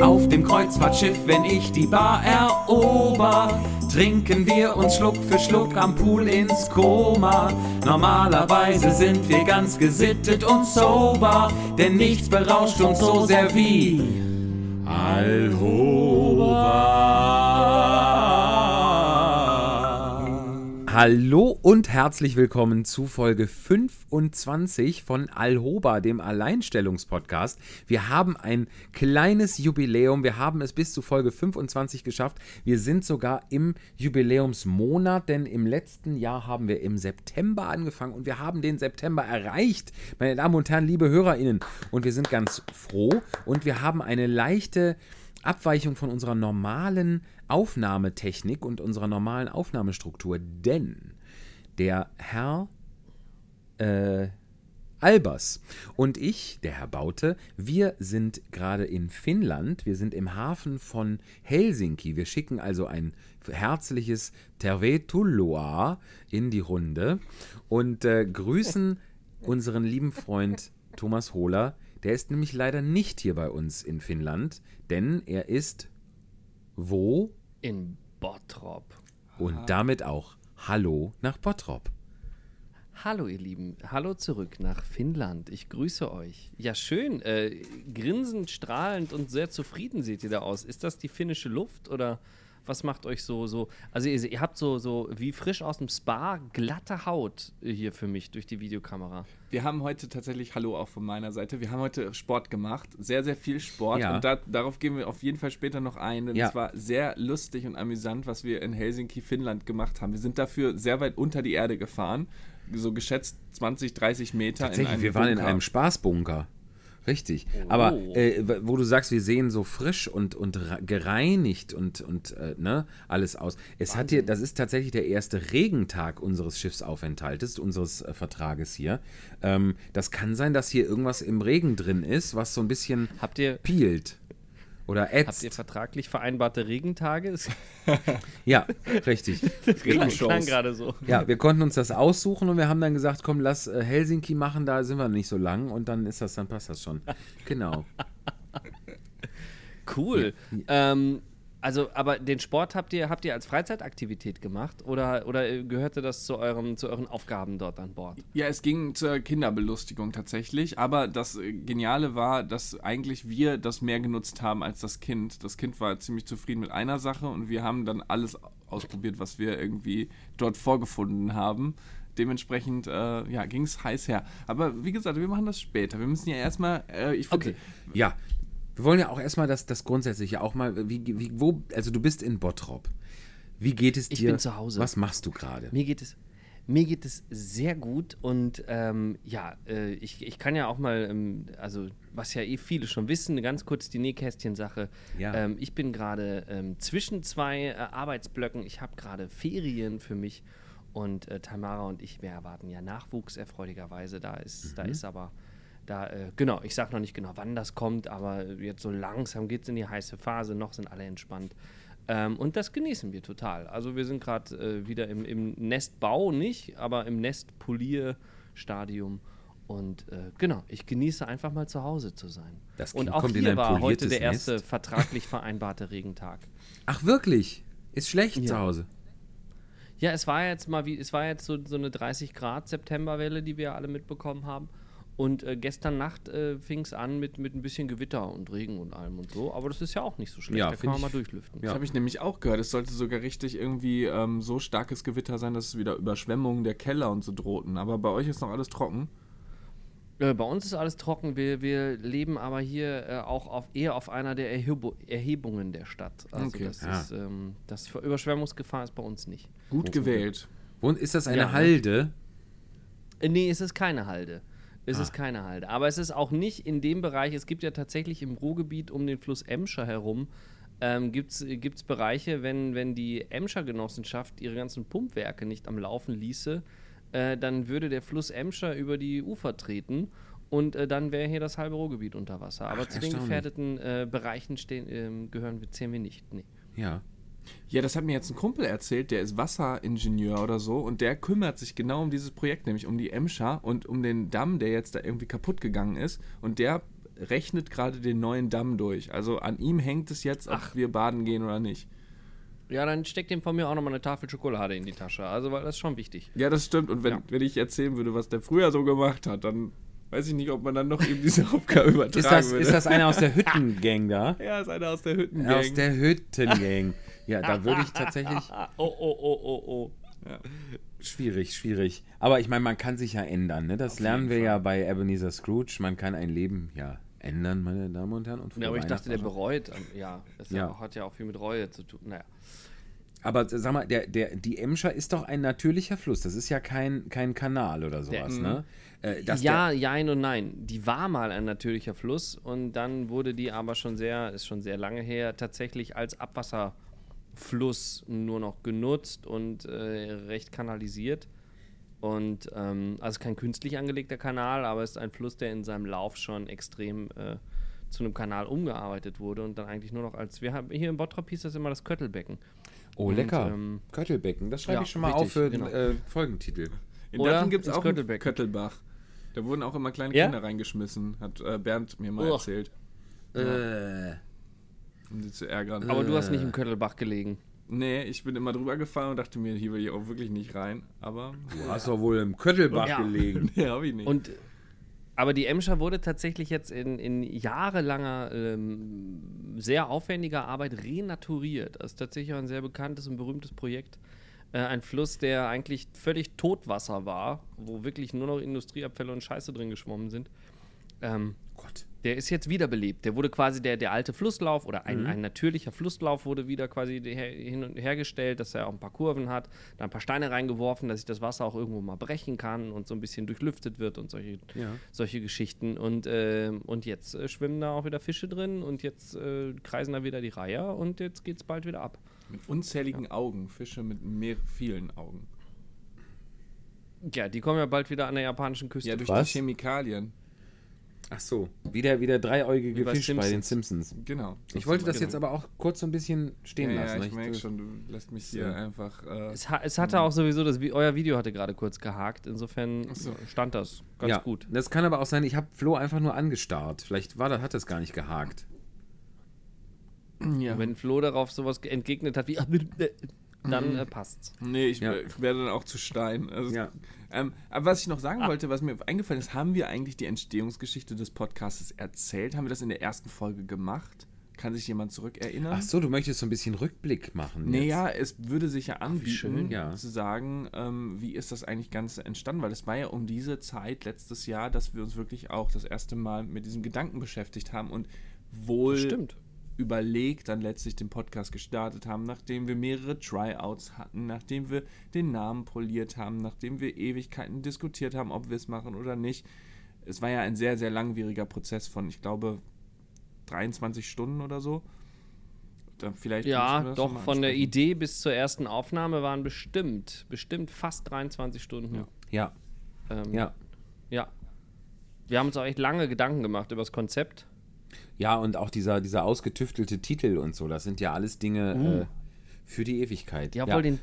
Auf dem Kreuzfahrtschiff, wenn ich die Bar erober, trinken wir uns Schluck für Schluck am Pool ins Koma. Normalerweise sind wir ganz gesittet und sober, denn nichts berauscht uns so sehr wie Alhoba. Hallo und herzlich willkommen zu Folge 25 von Alhoba, dem Alleinstellungspodcast. Wir haben ein kleines Jubiläum. Wir haben es bis zu Folge 25 geschafft. Wir sind sogar im Jubiläumsmonat, denn im letzten Jahr haben wir im September angefangen und wir haben den September erreicht, meine Damen und Herren, liebe HörerInnen. Und wir sind ganz froh und wir haben eine leichte Abweichung von unserer normalen Aufnahmetechnik und unserer normalen Aufnahmestruktur, denn der Herr äh, Albers und ich, der Herr Baute, wir sind gerade in Finnland, wir sind im Hafen von Helsinki. Wir schicken also ein herzliches Tervetuloa in die Runde und äh, grüßen unseren lieben Freund Thomas Hohler. Der ist nämlich leider nicht hier bei uns in Finnland, denn er ist wo? In Bottrop. Und damit auch Hallo nach Bottrop. Hallo ihr Lieben, hallo zurück nach Finnland. Ich grüße euch. Ja schön, äh, grinsend, strahlend und sehr zufrieden seht ihr da aus. Ist das die finnische Luft oder was macht euch so so? Also ihr, ihr habt so so wie frisch aus dem Spa glatte Haut hier für mich durch die Videokamera. Wir haben heute tatsächlich, hallo auch von meiner Seite, wir haben heute Sport gemacht, sehr, sehr viel Sport Ja. und da, darauf gehen wir auf jeden Fall später noch ein, denn Ja. es war sehr lustig und amüsant, was wir in Helsinki, Finnland gemacht haben. Wir sind dafür sehr weit unter die Erde gefahren, so geschätzt 20, 30 Meter in Tatsächlich, wir waren in Bunker. einem Spaßbunker. Richtig. Aber äh, wo du sagst, wir sehen so frisch und, und gereinigt und, und äh, ne, alles aus. Es hat hier, das ist tatsächlich der erste Regentag unseres Schiffsaufenthaltes, unseres äh, Vertrages hier. Ähm, das kann sein, dass hier irgendwas im Regen drin ist, was so ein bisschen Habt ihr, pielt. Oder habt ihr vertraglich vereinbarte Regentage? Ja, richtig. klang, klang gerade so. Ja, wir konnten uns das aussuchen und wir haben dann gesagt, komm, lass äh, Helsinki machen, da sind wir nicht so lang und dann ist das, dann passt das schon. Genau. Cool. Ähm, also, aber den Sport habt ihr, habt ihr als Freizeitaktivität gemacht oder, oder gehörte das zu, eurem, zu euren Aufgaben dort an Bord? Ja, es ging zur Kinderbelustigung tatsächlich, aber das äh, Geniale war, dass eigentlich wir das mehr genutzt haben als das Kind. Das Kind war ziemlich zufrieden mit einer Sache und wir haben dann alles ausprobiert, was wir irgendwie dort vorgefunden haben. Dementsprechend äh, ja, ging es heiß her. Aber wie gesagt, wir machen das später. Wir müssen ja erstmal, äh, ich Okay. Ja, wir wollen ja auch erstmal das, das Grundsätzliche auch mal, wie, wie, wo, also du bist in Bottrop. Wie geht es dir? Ich bin zu Hause. Was machst du gerade? Mir geht es, mir geht es sehr gut und ähm, ja, äh, ich, ich kann ja auch mal, ähm, also was ja eh viele schon wissen, ganz kurz die Nähkästchen-Sache. Ja. Ähm, ich bin gerade ähm, zwischen zwei äh, Arbeitsblöcken. Ich habe gerade Ferien für mich und äh, Tamara und ich, wir erwarten ja Nachwuchs erfreulicherweise. Da ist, da ist aber, da, äh, genau, ich sage noch nicht genau, wann das kommt, aber jetzt so langsam geht es in die heiße Phase, noch sind alle entspannt. Ähm, und das genießen wir total. Also wir sind gerade äh, wieder im, im Nestbau, nicht, aber im Nestpolierstadium. Und äh, genau, ich genieße einfach mal zu Hause zu sein. Das und Kind auch kommt in hier ein war heute der erste Nest. vertraglich vereinbarte Regentag. Ach, wirklich? Ist schlecht Ja. zu Hause. Ja, es war jetzt mal wie, es war jetzt so, so eine 30 Grad Septemberwelle, die wir alle mitbekommen haben. Und äh, gestern Nacht äh, fing es an mit, mit ein bisschen Gewitter und Regen und allem und so. Aber das ist ja auch nicht so schlecht. Ja, da kann man mal ich- durchlüften. Das habe ich nämlich auch gehört. Es sollte sogar richtig irgendwie ähm, so starkes Gewitter sein, dass es wieder Überschwemmungen der Keller und so drohten. Aber bei euch ist noch alles trocken. Äh, bei uns ist alles trocken. Wir, wir leben aber hier äh, auch auf, eher auf einer der Erhebo Erhebungen der Stadt. Also Okay. das Ah. ist, ähm, das Überschwemmungsgefahr ist bei uns nicht. Gut gewählt. Und ist das eine Ja, ne? Halde? Äh, nee, es ist keine Halde. Es Ah. ist keine Halde. Aber es ist auch nicht in dem Bereich, es gibt ja tatsächlich im Ruhrgebiet um den Fluss Emscher herum, ähm, gibt es Bereiche, wenn, wenn die Emscher Genossenschaft ihre ganzen Pumpwerke nicht am Laufen ließe, äh, dann würde der Fluss Emscher über die Ufer treten und äh, dann wäre hier das halbe Ruhrgebiet unter Wasser. Aber Ach, zu den gefährdeten äh, Bereichen stehen, ähm, gehören wir, zählen wir nicht. Nee. Ja. Ja, das hat mir jetzt ein Kumpel erzählt, der ist Wasseringenieur oder so und der kümmert sich genau um dieses Projekt, nämlich um die Emscher und um den Damm, der jetzt da irgendwie kaputt gegangen ist und der rechnet gerade den neuen Damm durch. Also an ihm hängt es jetzt, ob wir baden gehen oder nicht. Ja, dann steckt dem von mir auch nochmal eine Tafel Schokolade in die Tasche. Also, weil das ist schon wichtig. Ja, das stimmt. Und wenn, Ja. wenn ich erzählen würde, was der früher so gemacht hat, dann weiß ich nicht, ob man dann noch eben diese Aufgabe übertragen Ist das, würde. ist das einer aus der Hüttengang da? ja, ist einer aus der Hüttengang. Aus der Hüttengang. Ja, da würde ich tatsächlich. Oh, oh, oh, oh, oh. Schwierig, schwierig. Aber ich meine, man kann sich ja ändern. Ne? Das lernen wir ja bei Ebenezer Scrooge. Man kann ein Leben ja ändern, meine Damen und Herren. Und Ja, aber ich dachte, der bereut. ähm, Ja, das Ja. ja. hat ja auch viel mit Reue zu tun. Naja. Aber sag mal, der, der, die Emscher ist doch ein natürlicher Fluss. Das ist ja kein, kein Kanal oder sowas, Der- ne? Äh, ja, jein und nein. Die war mal ein natürlicher Fluss und dann wurde die aber schon sehr, ist schon sehr lange her, tatsächlich als Abwasserfluss nur noch genutzt und äh, recht kanalisiert. Und ähm, also kein künstlich angelegter Kanal, aber es ist ein Fluss, der in seinem Lauf schon extrem äh, zu einem Kanal umgearbeitet wurde und dann eigentlich nur noch als, wir haben hier in Bottrop hieß das immer das Köttelbecken. oh, lecker. Und, ähm, Köttelbecken. Das schreibe ja, ich schon mal richtig, auf für genau. äh, Folgentitel. In Oder Datteln gibt es auch Köttelbecken. Köttelbach. Da wurden auch immer kleine Ja? Kinder reingeschmissen, hat äh, Bernd mir mal Uah. erzählt, Äh, um sie zu ärgern. aber du hast nicht im Köttelbach gelegen. nee, ich bin immer drüber gefahren und dachte mir, hier will ich auch wirklich nicht rein. Aber du hast doch wohl im Köttelbach Ja. gelegen. nee, hab ich nicht. Und aber die Emscher wurde tatsächlich jetzt in, in jahrelanger, ähm, sehr aufwendiger Arbeit renaturiert. Das ist tatsächlich auch ein sehr bekanntes und berühmtes Projekt. Äh, ein Fluss, der eigentlich völlig Totwasser war, wo wirklich nur noch Industrieabfälle und Scheiße drin geschwommen sind. Ähm, Gott. Der ist jetzt wiederbelebt. Der wurde quasi der, der alte Flusslauf oder ein, ein natürlicher Flusslauf wurde wieder quasi her, hin und hergestellt, dass er auch ein paar Kurven hat, da ein paar Steine reingeworfen, dass sich das Wasser auch irgendwo mal brechen kann und so ein bisschen durchlüftet wird und solche, Ja. solche Geschichten. Und, ähm, und jetzt äh, schwimmen da auch wieder Fische drin und jetzt äh, kreisen da wieder die Reiher und jetzt geht es bald wieder ab. mit unzähligen Augen, Fische mit mehr, vielen Augen. Ja, die kommen ja bald wieder an der japanischen Küste. Ja, durch Was? die Chemikalien. Ach so, wieder, wieder dreieugige Wie bei Fisch bei den Simpsons. Simpsons. Genau. Ich wollte das jetzt aber auch kurz so ein bisschen stehen ja, lassen. Ja, ich ne? merke schon, du lässt mich hier So. einfach. Äh, es, ha es hatte auch sowieso, das, euer Video hatte gerade kurz gehakt, insofern so. stand das ganz ja, gut. Das kann aber auch sein, ich habe Flo einfach nur angestarrt. Vielleicht war das, hat das gar nicht gehakt. ja. Wenn Flo darauf sowas ge- entgegnet hat wie dann äh, passt's. Nee, ich Ja. werde dann auch zu Stein. Also, Ja. ähm, aber was ich noch sagen wollte, was mir eingefallen ist, haben wir eigentlich die Entstehungsgeschichte des Podcasts erzählt? Haben wir das in der ersten Folge gemacht? Kann sich jemand zurückerinnern? Ach so, du möchtest so ein bisschen Rückblick machen. jetzt. Naja, es würde sich ja anbieten, schön. Ja. zu sagen, ähm, wie ist das eigentlich Ganze entstanden, weil es war ja um diese Zeit letztes Jahr, dass wir uns wirklich auch das erste Mal mit diesem Gedanken beschäftigt haben und wohl Stimmt. Überlegt dann letztlich den Podcast gestartet haben, nachdem wir mehrere Tryouts hatten, nachdem wir den Namen poliert haben, nachdem wir Ewigkeiten diskutiert haben, ob wir es machen oder nicht. Es war ja ein sehr, sehr langwieriger Prozess von, ich glaube, 23 Stunden oder so. Dann vielleicht Ja, doch, von der. Idee bis zur ersten Aufnahme waren bestimmt, bestimmt fast 23 Stunden. Ja. Ja, Ähm, ja. ja. Wir haben uns auch echt lange Gedanken gemacht über das Konzept. Ja, und auch dieser, dieser ausgetüftelte Titel und so, das sind ja alles Dinge äh, für die Ewigkeit. Ja, obwohl den.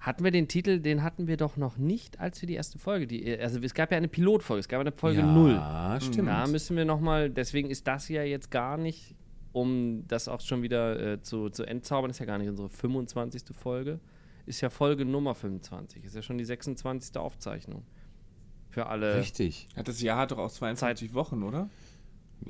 Hatten wir den Titel, den hatten wir doch noch nicht, als wir die erste Folge, die, also es gab ja eine Pilotfolge, es gab eine Folge ja, 0. Ja, stimmt. Da müssen wir nochmal, deswegen ist das ja jetzt gar nicht, um das auch schon wieder äh, zu, zu entzaubern, ist ja gar nicht unsere 25. Folge, ist ja Folge Nummer 25, ist ja schon die 26. Aufzeichnung. Für alle. Richtig. Hat das Jahr hat doch auch 52 Wochen, oder?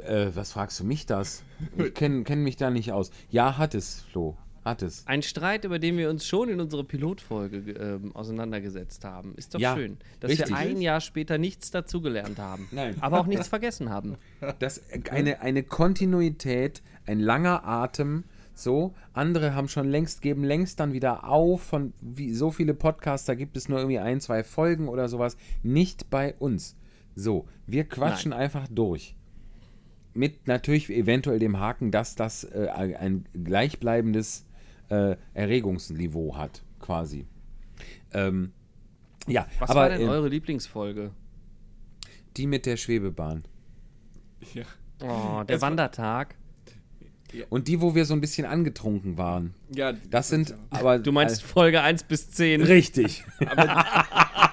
Äh, was fragst du mich das? Ich kenne kenn mich da nicht aus. Ja, hat es, Flo. Hat es. Ein Streit, über den wir uns schon in unserer Pilotfolge ähm, auseinandergesetzt haben. Ist doch Ja, schön, dass richtig. wir ein Jahr später nichts dazugelernt haben. Nein. Aber auch nichts vergessen haben. Das, eine, eine Kontinuität, ein langer Atem. So, andere haben schon längst, geben längst dann wieder auf. Von wie, so viele Podcaster gibt es nur irgendwie ein, zwei Folgen oder sowas. Nicht bei uns. So, wir quatschen einfach durch. Mit natürlich eventuell dem Haken, dass das äh, ein gleichbleibendes äh, Erregungsniveau hat, quasi. Ähm, ja, Was aber war denn äh, eure Lieblingsfolge? die mit der Schwebebahn. Ja. Oh, der Es Wandertag. Und die, wo wir so ein bisschen angetrunken waren. ja Das sind aber. Du meinst Folge 1 bis 10. Äh, richtig. Aber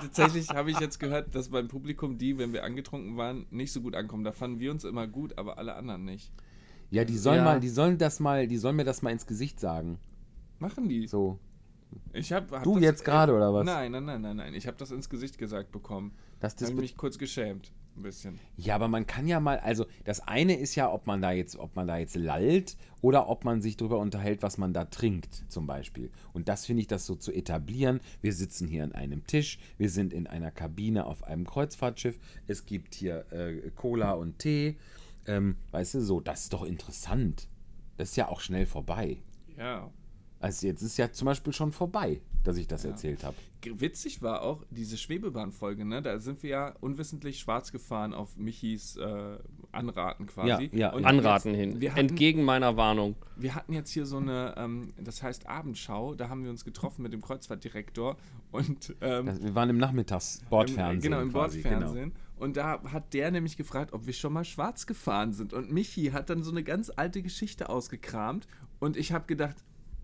tatsächlich habe ich jetzt gehört, dass beim Publikum die, wenn wir angetrunken waren, nicht so gut ankommen. Da fanden wir uns immer gut, aber alle anderen nicht. Ja, die sollen Ja. mal, die sollen das mal, die sollen mir das mal ins Gesicht sagen. Machen die. So. Ich hab, hab Du das- jetzt gerade, oder was? Nein, nein, nein, nein, nein. Ich habe das ins Gesicht gesagt bekommen. Das habe ich mich kurz geschämt. Ein bisschen. Ja, aber man kann ja mal, also das eine ist ja, ob man da jetzt, ob man da jetzt lallt oder ob man sich darüber unterhält, was man da trinkt, zum Beispiel. Und das finde ich, das so zu etablieren. Wir sitzen hier an einem Tisch, wir sind in einer Kabine auf einem Kreuzfahrtschiff, es gibt hier äh, Cola und Tee. Ähm, weißt du, so, das ist doch interessant. Das ist ja auch schnell vorbei. Ja. Also jetzt ist ja zum Beispiel schon vorbei, dass ich das erzählt habe. Witzig war auch diese Schwebebahn-Folge, ne? Da sind wir ja unwissentlich schwarz gefahren auf Michis äh, Anraten quasi. Ja, ja, Und. Anraten jetzt, hin. Hatten, Entgegen meiner Warnung. wir hatten jetzt hier so eine, ähm, das heißt Abendschau, da haben wir uns getroffen mit dem Kreuzfahrtdirektor und ähm, wir waren im Nachmittags-Bordfernsehen. Genau, im quasi, Bordfernsehen. Und da hat der nämlich gefragt, ob wir schon mal schwarz gefahren sind. Und Michi hat dann so eine ganz alte Geschichte ausgekramt. Und ich habe gedacht,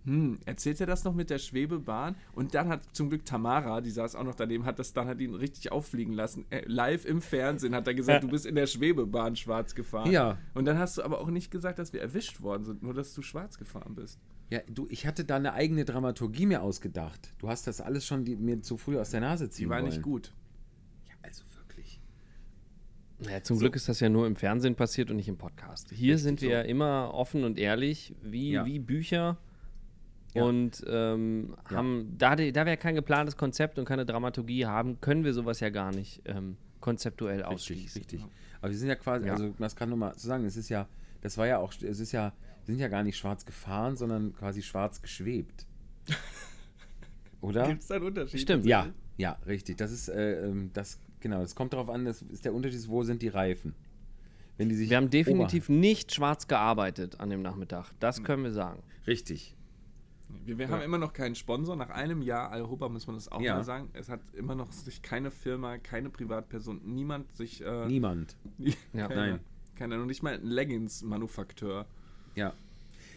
hm, erzählt er das noch mit der Schwebebahn? Und dann hat zum Glück Tamara, die saß auch noch daneben, hat das dann hat ihn richtig auffliegen lassen. Äh, live im Fernsehen hat er gesagt, du bist in der Schwebebahn schwarz gefahren. Ja. Und dann hast du aber auch nicht gesagt, dass wir erwischt worden sind, nur dass du schwarz gefahren bist. Ja, du, ich hatte da eine eigene Dramaturgie mir ausgedacht. Du hast das alles schon die, mir zu früh aus der Nase ziehen Die war wollen. nicht gut. Ja, also wirklich. Ja, zum Glück ist das ja nur im Fernsehen passiert und nicht im Podcast. Hier sind wir ja immer offen und ehrlich, wie, Ja. wie Bücher. Ja. Und ähm, haben, da, die- da wir kein geplantes Konzept und keine Dramaturgie haben, können wir sowas ja gar nicht ähm, konzeptuell Richtig, ausschließen. richtig. Aber wir sind ja quasi, Ja. also das kann nochmal zu sagen, es ist ja, das war ja auch, es ist ja, wir sind ja gar nicht schwarz gefahren, sondern quasi schwarz geschwebt. Oder? Gibt es da einen Unterschied? Stimmt. Ja, ja, richtig. Das ist, äh, ähm, das, genau, es kommt darauf an, das ist der Unterschied, wo sind die Reifen. Wenn die sich Wir haben definitiv oberhalb- nicht schwarz gearbeitet an dem Nachmittag. Das können wir sagen. Richtig. Wir, wir haben immer noch keinen Sponsor. Nach einem Jahr Alhoba muss man das auch Ja. mal sagen. Es hat immer noch sich keine Firma, keine Privatperson, niemand sich. Äh, Niemand. Ja. keiner, Nein. Keiner, noch nicht mal ein Leggings-Manufakteur. Ja.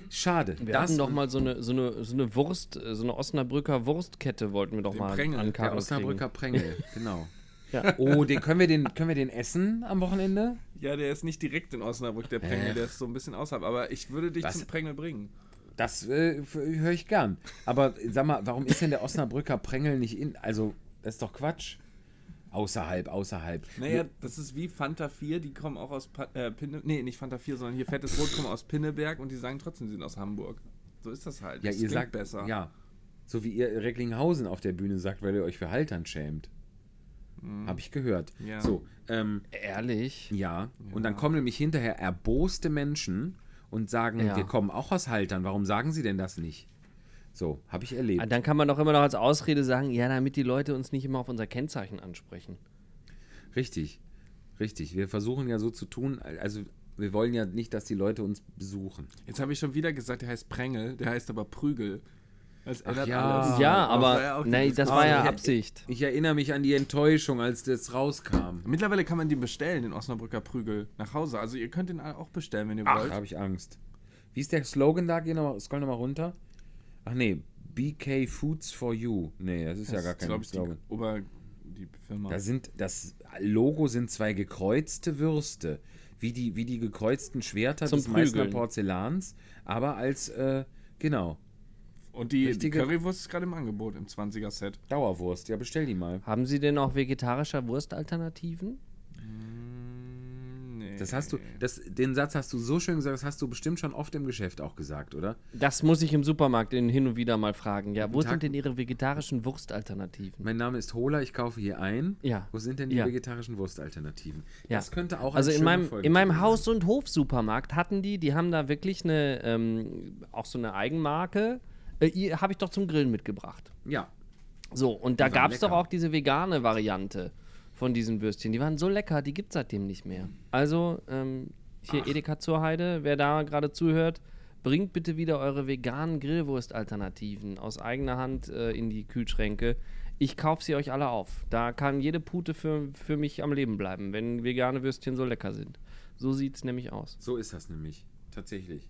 Schade. Wir das hatten doch mal so eine, so, eine, so eine Wurst, äh, so eine Osnabrücker Wurstkette wollten wir doch Den mal Prängel, an der Osnabrücker Prängel, genau. Ja. Oh, den können wir den, können wir den essen am Wochenende? Ja, der ist nicht direkt in Osnabrück, der Prängel, Äh. der ist so ein bisschen außerhalb. Aber ich würde dich Was? zum Prängel bringen. Das äh, höre ich gern. Aber sag mal, warum ist denn der Osnabrücker Prängel nicht in. Also, das ist doch Quatsch. Außerhalb, außerhalb. Naja, das ist wie Fanta 4, die kommen auch aus pa äh, Pinne. Nee, nicht Fanta 4, sondern hier Fettes Rot kommen aus Pinneberg und die sagen trotzdem, sie sind aus Hamburg. So ist das halt. Ja, das ihr sagt besser. Ja. So wie ihr Recklinghausen auf der Bühne sagt, weil ihr euch für Haltern schämt. Habe ich gehört. Ja. So, ähm, Ehrlich? ja. Und dann kommen nämlich hinterher erboste Menschen und sagen, Ja. wir kommen auch aus Haltern. Warum sagen sie denn das nicht? So, habe ich erlebt. Ah, Dann kann man doch immer noch als Ausrede sagen, ja, damit die Leute uns nicht immer auf unser Kennzeichen ansprechen. Richtig, richtig. Wir versuchen ja so zu tun, also wir wollen ja nicht, dass die Leute uns besuchen. Jetzt habe ich schon wieder gesagt, der heißt Prängel, der heißt aber Prügel. Das ändert ja. alles. ja, Das war aber ja die nein, das war ja. Absicht. Ich erinnere mich an die Enttäuschung, als das rauskam. Mittlerweile kann man die bestellen, den Osnabrücker Prügel, nach Hause. Also ihr könnt den auch bestellen, wenn ihr Ach, wollt. habe ich Angst. Wie ist der Slogan da? Geh noch mal, scroll nochmal runter. Ach nee, BK Foods for You. Nee, das ist ja gar kein glaub ich, die, Slogan. Ober, die Firma. Da sind, das Logo sind zwei gekreuzte Würste. Wie die, wie die gekreuzten Schwerter Zum des Meißner Prügeln. Porzellans, aber als, äh, genau, Und die, die Currywurst ist gerade im Angebot, im 20er-Set. Dauerwurst. Ja, bestell die mal. Haben Sie denn auch vegetarischer Wurstalternativen? Nee. Das hast du, das, den Satz hast du so schön gesagt, das hast du bestimmt schon oft im Geschäft auch gesagt, oder? Das muss ich im Supermarkt in, hin und wieder mal fragen. Ja, wo Tag. sind denn Ihre vegetarischen Wurstalternativen? Mein Name ist Hola, ich kaufe hier ein. Ja. Wo sind denn die Ja. vegetarischen Wurstalternativen? Ja. Das könnte auch Also eine in meinem, Folge in meinem Haus- und Hofsupermarkt hatten die, die haben da wirklich eine, ähm, auch so eine Eigenmarke. Äh, Habe ich doch zum Grillen mitgebracht. Ja. So, und da gab es doch auch diese vegane Variante von diesen Würstchen. Die waren so lecker, die gibt es seitdem nicht mehr. Also, ähm, hier Edeka zur Heide, wer da gerade zuhört, bringt bitte wieder eure veganen Grillwurst-Alternativen aus eigener Hand äh, in die Kühlschränke. Ich kaufe sie euch alle auf. Da kann jede Pute für, für mich am Leben bleiben, wenn vegane Würstchen so lecker sind. So sieht es nämlich aus. So ist das nämlich. Tatsächlich.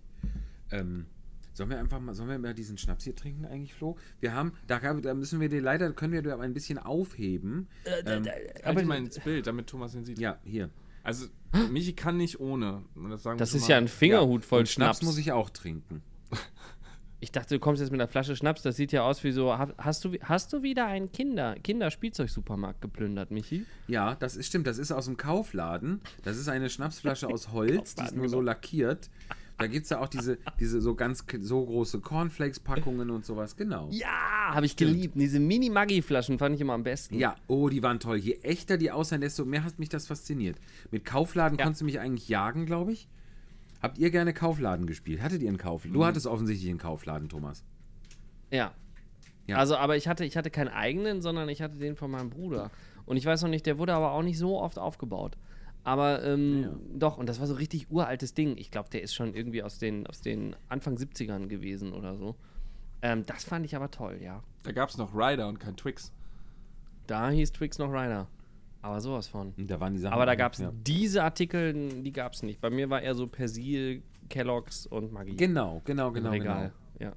Ähm, Sollen wir einfach mal, sollen wir mal diesen Schnaps hier trinken eigentlich, Flo? Wir haben, da, da müssen wir den leider, können wir den ein bisschen aufheben. Ähm, Halt ihn mal ins Bild, damit Thomas ihn sieht. ja, hier. Also, Michi kann nicht ohne. Das, Das ist mal. ja ein Fingerhut voll Und Schnaps Schnaps. muss ich auch trinken. Ich dachte, du kommst jetzt mit einer Flasche Schnaps. Das sieht ja aus wie so. Hast du, hast du wieder einen Kinder, Kinderspielzeugsupermarkt geplündert, Michi? Ja, das ist stimmt. Das ist aus dem Kaufladen. Das ist eine Schnapsflasche aus Holz, die ist nur so lackiert. Da gibt es ja auch diese, diese so ganz so große Cornflakes-Packungen und sowas, genau. Ja, habe ich geliebt. Diese Mini-Maggi-Flaschen fand ich immer am besten. Ja, oh, die waren toll. Je echter die aussehen, desto mehr hat mich das fasziniert. Mit Kaufladen Ja. konntest du mich eigentlich jagen, glaube ich. Habt ihr gerne Kaufladen gespielt? Hattet ihr einen Kaufladen? Du hattest offensichtlich einen Kaufladen, Thomas. Ja. Ja. Also, aber ich hatte, ich hatte keinen eigenen, sondern ich hatte den von meinem Bruder. Und ich weiß noch nicht, der wurde aber auch nicht so oft aufgebaut. Aber ähm, doch, und das war so richtig uraltes Ding. Ich glaube, der ist schon irgendwie aus den, aus den Anfang 70ern gewesen oder so. Ähm, das fand ich aber toll, ja. Da gab es noch Ryder und kein Twix. Da hieß Twix noch Ryder. Aber sowas von. Da waren die Sachen. Aber da gab es ja. diese Artikel, die gab es nicht. Bei mir war eher so Persil, Kellogg's und Maggi. Genau, genau, genau, Regal. genau. Ja.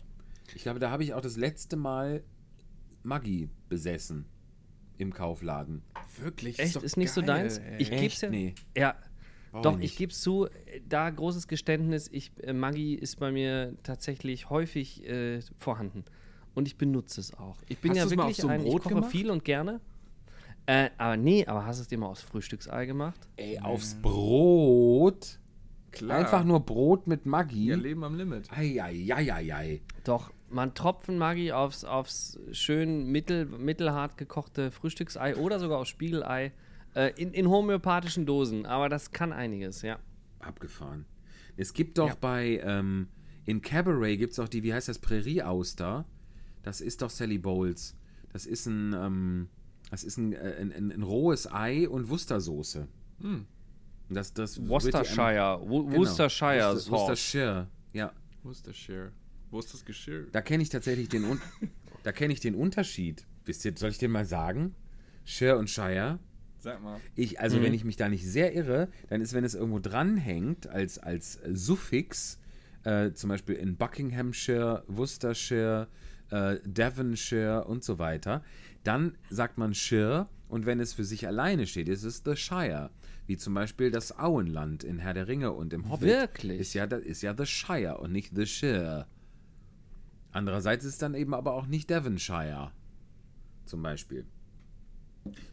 Ich glaube, da habe ich auch das letzte Mal Maggi besessen. Im Kaufladen. Wirklich? Echt? Ist nicht so deins? Ich Echt? geb's ja. Nee. Ja. Brauch Doch, ich ich nicht. gebe es zu, da großes Geständnis, ich, äh, Maggi ist bei mir tatsächlich häufig äh, vorhanden. Und ich benutze es auch. Ich bin Hast ja wirklich auf so ein ein, ich Brot koche gemacht? viel und gerne. Äh, aber nee, aber hast du es dir mal aus Frühstücksei gemacht? Ey, aufs Brot. Klar. Einfach nur Brot mit Maggi. Ja, Leben am Limit. Eieieiei. Doch, man Tropfen Maggi aufs, aufs schön mittel, mittelhart gekochte Frühstücksei oder sogar aufs Spiegelei äh, in, in homöopathischen Dosen. Aber das kann einiges, ja. Abgefahren. Es gibt doch Ja. bei, ähm, in Cabaret gibt es auch die, wie heißt das, Prärie-Auster. Das ist doch Sally Bowles. Das ist ein, ähm, das ist ein, äh, ein, ein, ein rohes Ei und Wustersoße. Hm. Das, das wird Worcestershire, Wo- Genau. Worcestershire. Worcestershire, ja. Wo ist das Geschirr? Wo ist das Geschirr? Da kenne ich tatsächlich den, Un da kenne ich den Unterschied. Wisst ihr, soll ich den mal sagen? Shire und Shire. Sag mal. Ich, also wenn ich mich da nicht sehr irre, dann ist, wenn es irgendwo dranhängt als, als Suffix, äh, zum Beispiel in Buckinghamshire, Worcestershire, äh, Devonshire und so weiter, dann sagt man Shire und wenn es für sich alleine steht, ist es the Shire. Wie zum Beispiel das Auenland in Herr der Ringe und im Hobbit. Wirklich? Ist ja, das ist ja the Shire und nicht the Shire. Andererseits ist es dann eben aber auch nicht Devonshire. Zum Beispiel.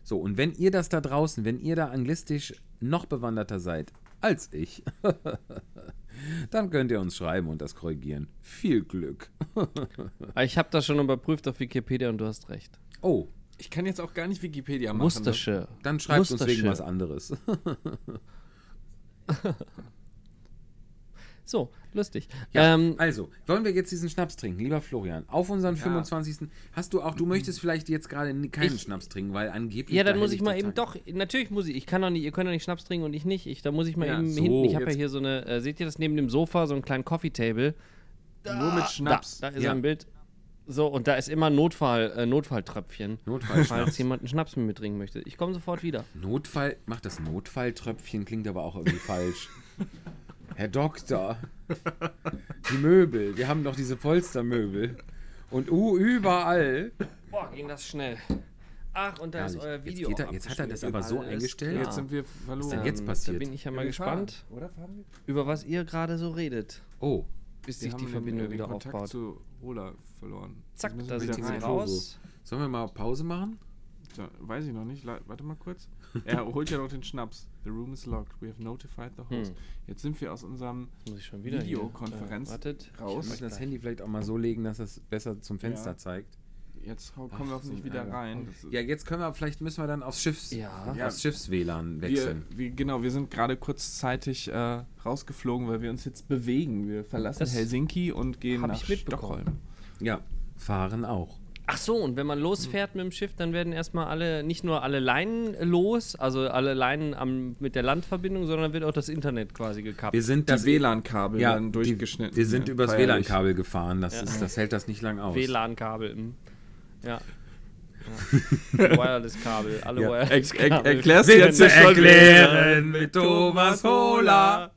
So, und wenn ihr das da draußen, wenn ihr da anglistisch noch bewanderter seid als ich, dann könnt ihr uns schreiben und das korrigieren. Viel Glück. Ich habe das schon überprüft auf Wikipedia und du hast recht. Oh, Ich kann jetzt auch gar nicht Wikipedia machen. ne? Worcestershire. dann schreibt uns wegen was anderes. So, lustig. Ja, ähm, also, wollen wir jetzt diesen Schnaps trinken, lieber Florian? Auf unseren Ja. 25. Hast du auch, du möchtest vielleicht jetzt gerade keinen Ich- Schnaps trinken, weil angeblich. ja, dann da muss ich mal eben Tag- doch. Natürlich muss ich. Ich kann doch nicht. Ihr könnt doch nicht Schnaps trinken und ich nicht. Ich, da muss ich mal Ja, eben so, hinten. Ich habe ja hier so eine. Äh, seht ihr das neben dem Sofa so einen kleinen Coffee Table? Nur mit Schnaps. Da, da ist Ja. ein Bild. So und da ist immer Notfall, äh, Notfalltröpfchen, Notfallschnaps. falls jemand einen Schnaps mit mir trinken möchte. Ich komme sofort wieder. Notfall, macht das Notfalltröpfchen, klingt aber auch irgendwie falsch. Herr Doktor, die Möbel, wir haben doch diese Polstermöbel. Und uh, überall. Boah, ging das schnell. Ach, und da ist Herrlich. euer Jetzt Video. geht er- jetzt hat er das aber so eingestellt. klar. Jetzt sind wir Was verloren. denn jetzt passiert? Da bin ich ja mal Ja, wir fahren. gespannt, Oder fahren wir? über was ihr gerade so redet, Oh, bis Wir sich die Verbindung den, wieder den Kontakt aufbaut. zu Ola verloren. Zack, Jetzt da sind sie raus. sollen wir mal Pause machen? Ja, weiß ich noch nicht. Warte mal kurz. Er holt ja noch den Schnaps. The room is locked. We have notified the host. Hm. Jetzt sind wir aus unserem ich Videokonferenz äh. Wir raus. müssen das Handy vielleicht auch mal so legen, dass es besser zum Fenster Ja. zeigt. Jetzt Ach, kommen wir auch nicht wieder Ärger. rein. Ja, jetzt können wir, vielleicht müssen wir dann aufs Schiffs, Ja. aufs Schiffs-WLAN wir, wechseln. wir, genau, wir sind gerade kurzzeitig äh, rausgeflogen, weil wir uns jetzt bewegen. Wir verlassen Das Helsinki und gehen nach ich. Stockholm. Ja, fahren auch. Ach so, und wenn man losfährt mit dem Schiff, dann werden erstmal alle, nicht nur alle Leinen los, also alle Leinen am, mit der Landverbindung, sondern wird auch das Internet quasi gekappt. Wir sind Die das WLAN-Kabel ja, die, durchgeschnitten. wir sind Ja, übers. WLAN-Kabel gefahren. Das, ist, das hält das nicht lang aus. WLAN-Kabel. hm. Ja. ja. Wireless-Kabel, alle Ja. Er, Wireless er, Sind du jetzt erklären mit Thomas Hola.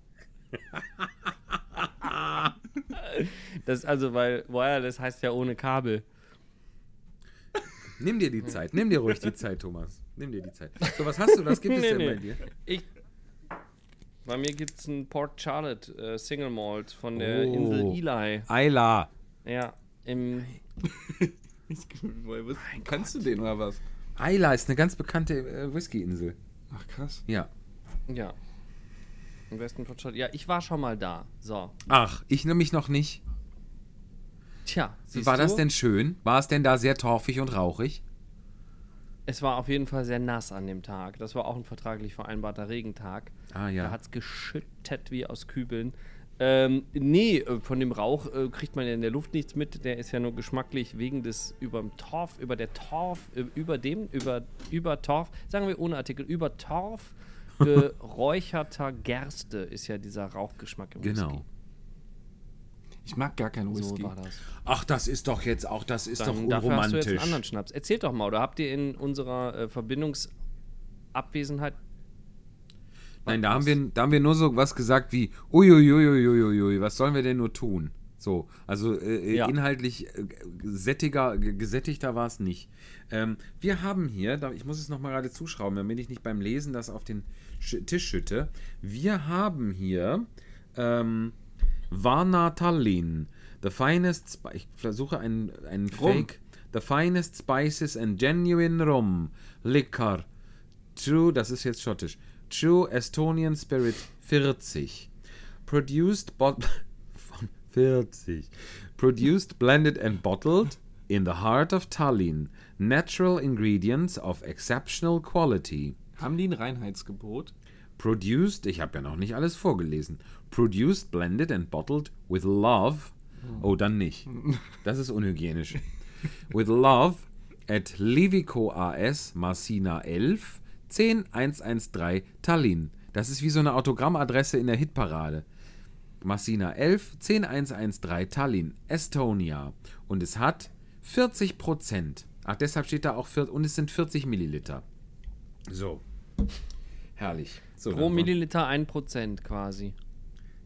Das also, weil Wireless heißt ja ohne Kabel. Nimm dir die Zeit, nimm dir ruhig die Zeit, Thomas. Nimm dir die Zeit. So, was hast du, was gibt es Nee, denn nee. bei dir? Ich. Bei mir gibt es einen Port Charlotte äh, Single Malt von der Oh. Insel Eli. Ayla. Ja, im. Ich, woher wusst- kannst du den oder was? Ayla ist eine ganz bekannte äh, Whisky-Insel. Ach krass. Ja. Ja. Im Westen von Schottland. Ja, ich war schon mal da. So. Ach, ich nämlich noch nicht. Tja, War das du? denn schön? War es denn da sehr torfig und rauchig? Es war auf jeden Fall sehr nass an dem Tag. Das war auch ein vertraglich vereinbarter Regentag. Ah Da ja. hat es geschüttet wie aus Kübeln. Ähm, nee, äh, von dem Rauch äh, kriegt man ja in der Luft nichts mit. Der ist ja nur geschmacklich wegen des über dem Torf, über der Torf, äh, über dem, über, über Torf, sagen wir ohne Artikel, über Torf geräucherter Gerste ist ja dieser Rauchgeschmack im Genau. Ich mag gar keinen Whisky. So war das. Ach, das ist doch jetzt auch, das ist Dann, doch dafür hast du jetzt einen unromantisch. anderen Schnaps. Erzählt doch mal, oder habt ihr in unserer äh, Verbindungsabwesenheit Nein, da haben, wir, da haben wir nur so was gesagt wie, uiuiuiuiui, was sollen wir denn nur tun? So, also äh, Ja. inhaltlich äh, sättiger, gesättigter war es nicht. Ähm, wir haben hier, ich muss es nochmal gerade zuschrauben, damit ich nicht beim Lesen das auf den Sch Tisch schütte. Wir haben hier ähm, Varna Tallinn, the finest, ich versuche einen. Fake, the finest spices and genuine rum, liquor, True, das ist jetzt schottisch. True Estonian Spirit 40. Produced bot 40. Produced, blended and bottled in the heart of Tallinn. Natural ingredients of exceptional quality. Haben die ein Reinheitsgebot? Produced, ich habe ja noch nicht alles vorgelesen. Produced, blended and bottled with love. Oh, dann nicht. Das ist unhygienisch. with love at Livico AS Massina 11 10113 Tallinn. Das ist wie so eine Autogrammadresse in der Hitparade. Massina 11 10113 Tallinn, Estonia. Und es hat 40 Prozent. Ach, deshalb steht da auch 40, und es sind 40 Milliliter. So. Herrlich. So, pro Milliliter 1% quasi?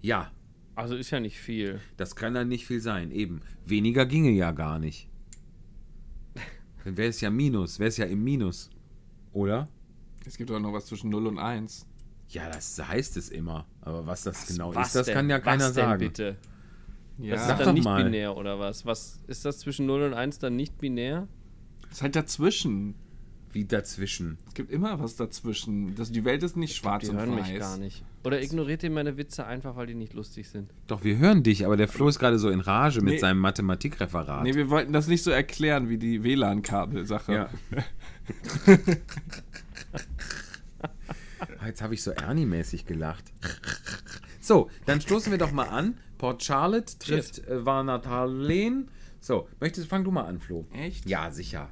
Ja, Also ist ja nicht viel. das kann dann nicht viel sein. Eben. Weniger ginge ja gar nicht. Dann wäre es ja Minus, wäre es ja im Minus. Oder? Es gibt doch noch was zwischen 0 und 1. Ja, das heißt es immer. Aber was das genau Was ist, das denn? kann ja keiner was denn sagen. bitte? Ja, Das Sag ist doch dann nicht mal. binär oder was? Was ist das zwischen 0 und 1 dann nicht binär? ist halt dazwischen. Wie dazwischen. Es gibt immer was dazwischen. Das, die Welt ist nicht schwarz Die und hören weiß. mich gar nicht. Oder ignoriert ihr meine Witze einfach, weil die nicht lustig sind? Doch, wir hören dich, aber der Flo ist gerade so in Rage mit Nee. seinem Mathematikreferat. Nee, wir wollten das nicht so erklären wie die WLAN-Kabel-Sache. Ja. Ah, Jetzt habe ich so Ernie-mäßig gelacht. So, dann stoßen wir doch mal an. Port Charlotte trifft äh. So, möchtest fang du mal an, Flo. Echt? Ja, sicher.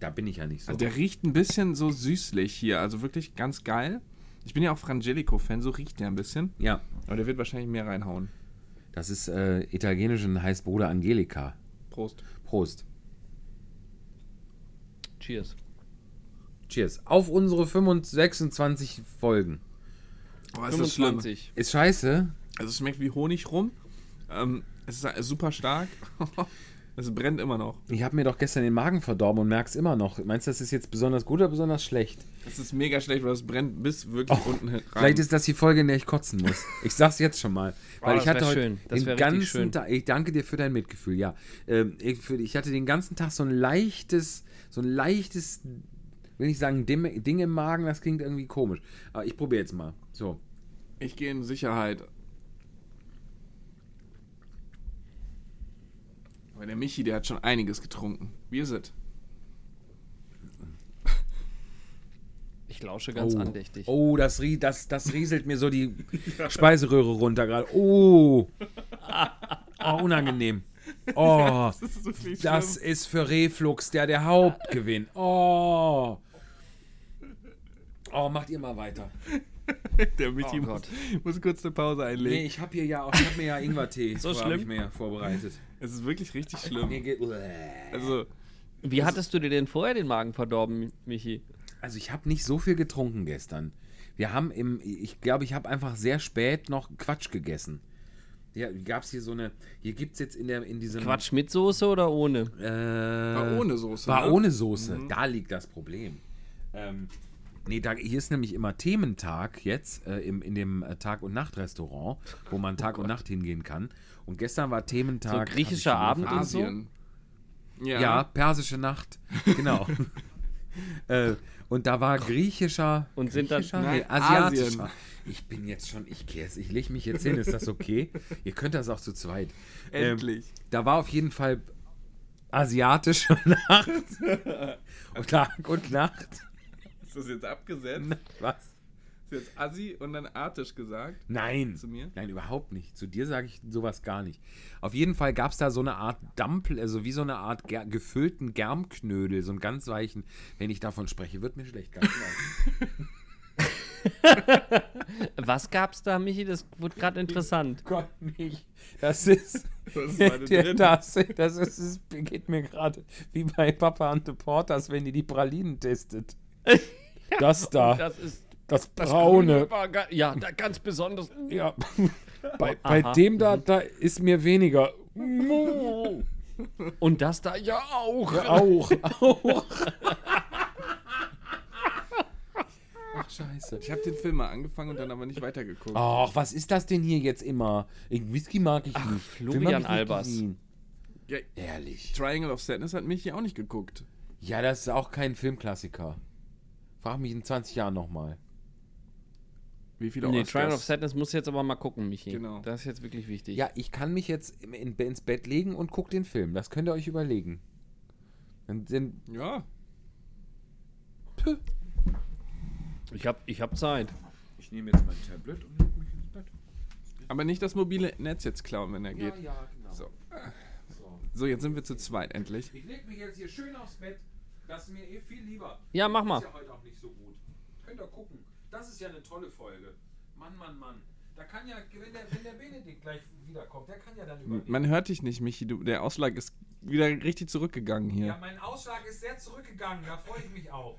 Da bin ich ja nicht so. Also der riecht ein bisschen so süßlich hier. Also wirklich ganz geil. Ich bin ja auch Frangelico-Fan, so riecht der ein bisschen. ja, Aber der wird wahrscheinlich mehr reinhauen. das ist äh, italienisch und heißt Bruder Angelika. Prost. Prost. Cheers. Cheers. Auf unsere 25, 26 Folgen. Oh, ist das schlimm. 25. Ist scheiße. Also es schmeckt wie Honig rum. Ähm, es ist super stark. es brennt immer noch. Ich habe mir doch gestern den Magen verdorben und merk's immer noch. Meinst du, das ist jetzt besonders gut oder besonders schlecht? Es ist mega schlecht, weil es brennt bis wirklich unten hin rein. Vielleicht ist das die Folge, in der ich kotzen muss. Ich sag's jetzt schon mal. Weil Oh, ich das hatte heute schön. Das den ganzen schön. Tag, ich danke dir für dein Mitgefühl, ja. Ähm, ich, für, ich hatte den ganzen Tag so ein leichtes, so ein leichtes, will ich sagen, Ding, Ding im Magen, das klingt irgendwie komisch. Aber ich probiere jetzt mal. So. Ich gehe in Sicherheit. Aber der Michi, der hat schon einiges getrunken. Wie ist es? Ich lausche ganz oh. andächtig. Oh, das, rie- das, das rieselt mir so die Speiseröhre runter gerade. Oh. oh, unangenehm. Oh, Das ist so das ist für Reflux der der Hauptgewinn. Oh. Oh, macht ihr mal weiter. Der Michi Oh muss, Gott. muss kurz eine Pause einlegen. Nee, ich habe hier ja auch, ich habe mir ja Ingwertee So vor- hab schlimm? ich mir ja vorbereitet. Es ist wirklich richtig schlimm. Also, Wie hattest du dir denn vorher den Magen verdorben, Michi? also ich habe nicht so viel getrunken gestern. Wir haben im, ich glaube, ich habe einfach sehr spät noch Quatsch gegessen. Ja, gab es hier so eine. Hier gibt es jetzt in, der, in diesem. Quatsch mit Soße oder ohne? Äh, War ohne Soße. War ne? ohne Soße. Da liegt das Problem. Ähm, nee, da, hier ist nämlich immer Thementag jetzt äh, im, in dem äh, Tag- und Nacht-Restaurant, wo man Tag und Nacht hingehen kann. Und gestern war Thementag. So griechischer Abend und so? Ja. Ja, persische Nacht. Genau. äh, und da war griechischer. Und sind dann- griechischer? Nein, nee, asiatischer. Asien. Ich bin jetzt schon, ich, ich, ich lege mich jetzt hin, ist das okay? Ihr könnt das auch zu zweit. Ähm, Endlich. da war auf jeden Fall asiatische Nacht. und Tag und Nacht. Ist das jetzt abgesetzt? Was? Ist jetzt Assi und dann artisch gesagt? Nein. Zu mir? Nein, überhaupt nicht. Zu dir sage ich sowas gar nicht. Auf jeden Fall gab es da so eine Art Dampel, also wie so eine Art ger gefüllten Germknödel, so einen ganz weichen. Wenn ich davon spreche, wird mir schlecht. Ganz genau. Was gab's da, Michi? Das wurde gerade interessant. Gott nicht. Das ist. Denn der- drin? das, das ist, es geht mir gerade wie bei Papa und the Porters, wenn die die Pralinen testet. Das da, Das ist das braune. war ga- ja, da ganz besonders. Ja. Bei, bei dem da, da ist mir weniger. Und das da ja auch. Auch, auch. Ach, scheiße. Ich habe den Film mal angefangen und dann aber nicht weitergeguckt. Ach, was ist das denn hier jetzt immer? Whisky mag ich nicht. Film Florian nicht Albers. Ja, Ehrlich. Triangle of Sadness hat mich ja auch nicht geguckt. Ja, das ist auch kein Filmklassiker. Frag mich in 20 Jahren nochmal. Wie viele Nee, Oscars? Trial of Sadness muss jetzt aber mal gucken, Michi. Genau. Das ist jetzt wirklich wichtig. Ja, ich kann mich jetzt in, in, ins Bett legen und guck den Film. Das könnt ihr euch überlegen. Dann sind, Ja. Ich hab, ich hab Zeit. ich nehme jetzt mein Tablet und leg mich ins Bett. Aber nicht das mobile Netz jetzt klauen, wenn er geht. ja, genau. So. So. so, jetzt sind wir zu zweit endlich. Ich leg mich jetzt hier schön aufs Bett. Das ist mir eh viel lieber. Ja, mach mal. Ist ja heute auch nicht so gut. Könnt ihr gucken. Das ist ja eine tolle Folge. Mann, Mann, Mann. Da kann ja, wenn der, wenn der Benedikt gleich wiederkommt, der kann ja dann übernehmen. Man hört dich nicht, Michi. Du, der Ausschlag ist wieder richtig zurückgegangen hier. Ja, mein Ausschlag ist sehr zurückgegangen. Da freue ich mich auch.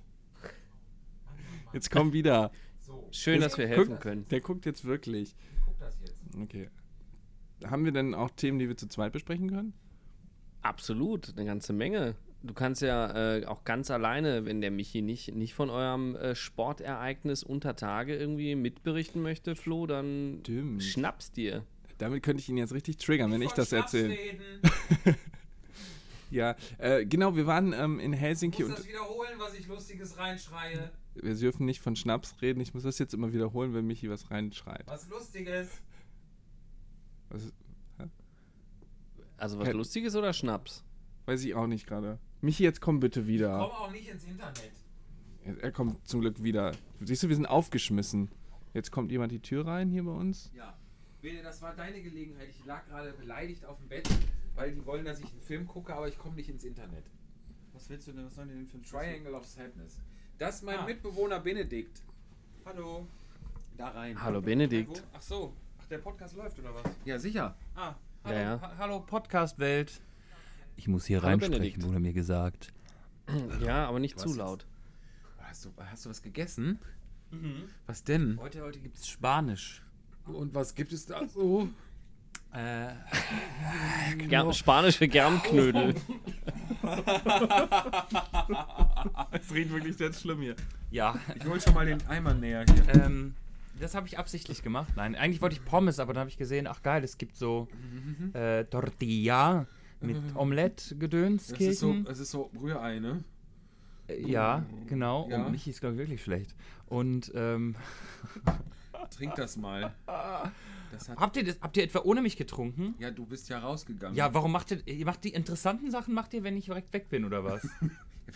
Mann, Mann, Mann. Jetzt komm wieder. So, Schön, Jetzt dass wir helfen guck- können. Der guckt jetzt wirklich. ich guck das jetzt. Okay. Haben wir denn auch Themen, die wir zu zweit besprechen können? Absolut, eine ganze Menge. Du kannst ja äh, auch ganz alleine, wenn der Michi nicht, nicht von eurem äh, Sportereignis unter Tage irgendwie mitberichten möchte, Flo, dann Stimmt. schnapp's dir. Damit könnte ich ihn jetzt richtig triggern, wenn ich Von das Schnaps erzähle. reden. Ja, äh, genau, wir waren ähm, in Helsinki Ich und muss das wiederholen, was ich Lustiges reinschreie. wir dürfen nicht von Schnaps reden. Ich muss das jetzt immer wiederholen, wenn Michi was reinschreit. Was Lustiges. Was ist, Also was. Lustiges oder Schnaps? weiß ich auch nicht gerade. Michi, jetzt komm bitte Komm wieder. auch nicht ins Internet. Er kommt zum Glück wieder. Siehst du, wir sind aufgeschmissen. Jetzt kommt jemand die Tür rein hier bei uns. Ja. Bene, das war deine Gelegenheit. Ich lag gerade beleidigt auf dem Bett, weil die wollen, dass ich einen Film gucke, aber ich komme nicht ins Internet. Was willst du denn? Was sollen die denn für ein Triangle of Sadness. Das ist mein Ah. Mitbewohner Benedikt. Hallo. Da rein. Hallo? Benedikt. Ach so. Ach, der Podcast läuft oder was? Ja, sicher. Ah, hallo, Ja, ja. ha hallo Podcast-Welt. Ich muss hier Hallo, reinsprechen, Benedikt. wurde mir gesagt. Ja, aber nicht zu jetzt? laut. Hast du, hast du was gegessen? Was denn? Heute, heute gibt es Spanisch. Und was gibt es da so? Äh, Ger spanische Germknödel. Es riecht wirklich sehr schlimm hier. ja, Ich hol schon mal den Eimer näher hier. ähm, das habe ich absichtlich gemacht. Nein, eigentlich wollte ich Pommes, aber dann habe ich gesehen, ach geil, es gibt so äh, Tortilla mit Omelette-Gedöns. Das ist so, es ist so Rührei, ne? Ja, genau. Ja. Und Michi ist, glaube ich, wirklich schlecht. Und ähm, Trink das mal. Das hat, habt, ihr das, habt ihr etwa ohne mich getrunken? ja, du bist ja rausgegangen. Ja, warum macht ihr, ihr macht die interessanten Sachen, macht ihr, wenn ich direkt weg bin, oder was?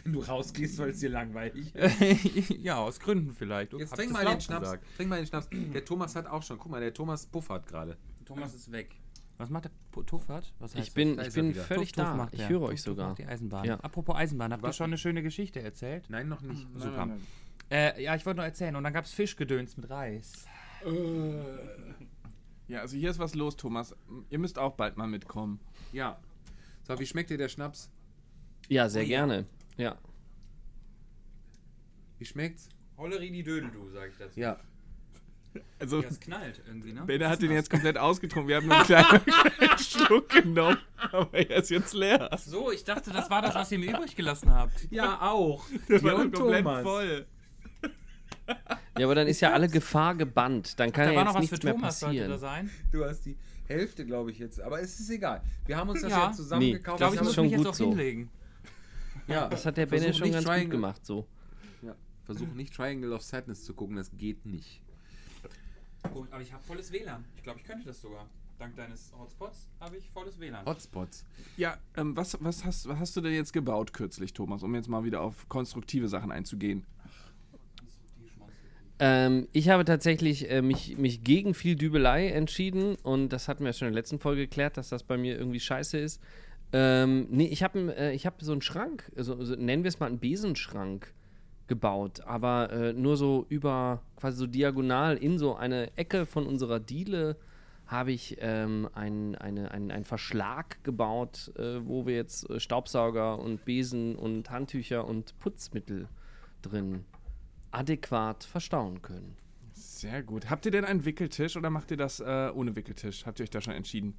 Wenn du rausgehst, weil es dir langweilig ist. ja, aus Gründen vielleicht. Jetzt trink mal den Schnaps. Trink mal den Schnaps. Der Thomas hat auch schon. Guck mal, der Thomas puffert gerade. Thomas ist weg. Was macht der Tuffert? Was heißt Ich bin, ich bin wieder. völlig Tuff, da. macht Ich höre Tuff, euch Tuff sogar. macht die Eisenbahn. Ja. Apropos Eisenbahn, habt ihr schon eine schöne Geschichte erzählt? Nein, noch nicht. Super. Äh, ja, ich wollte nur erzählen. Und dann gab es Fischgedöns mit Reis. Ja, also hier ist was los, Thomas. Ihr müsst auch bald mal mitkommen. Ja. So, wie schmeckt dir der Schnaps? Ja, sehr gerne. Ja. Wie schmeckt's? Holleri die Dödel, du, sag ich dazu. Ja. Also, Das knallt irgendwie, ne? Benne hat den jetzt komplett ausgetrunken. Wir haben nur einen kleinen, kleinen Schluck genommen, aber er ist jetzt leer. So, ich dachte, das war das, was ihr mir übrig gelassen habt. Ja, auch. Der Dir war und komplett Thomas. voll. Ja, aber dann ist ja alle Gefahr gebannt. Dann kann Da ja war jetzt noch was nichts für mehr Thomas, sollte passieren. da sein. Du hast die Hälfte, glaube ich, jetzt. Aber es ist egal. Wir haben uns das Ja. ja zusammengekauft. Ich glaube, ich Das muss schon mich jetzt gut auch so. hinlegen. ja, Das hat der versuch Benne schon ganz gut Triangle- gemacht, so. Ja, versuch nicht Triangle of Sadness zu gucken, das geht nicht. Gut, aber ich habe volles WLAN. Ich glaube, ich könnte das sogar. Dank deines Hotspots habe ich volles WLAN. Hotspots. Ja, ähm, was, was, hast, was hast du denn jetzt gebaut kürzlich, Thomas, um jetzt mal wieder auf konstruktive Sachen einzugehen? Ähm, ich habe tatsächlich äh, mich, mich gegen viel Dübelei entschieden und das hatten wir schon in der letzten Folge geklärt, dass das bei mir irgendwie scheiße ist. Ähm, nee, ich habe äh, ich hab so einen Schrank, also, so, nennen wir es mal einen Besenschrank gebaut, aber äh, nur so über, quasi so diagonal in so eine Ecke von unserer Diele habe ich ähm, einen eine, ein, ein Verschlag gebaut, äh, wo wir jetzt äh, Staubsauger und Besen und Handtücher und Putzmittel drin adäquat verstauen können. Sehr gut. Habt ihr denn einen Wickeltisch oder macht ihr das äh, ohne Wickeltisch? Habt ihr euch da schon entschieden?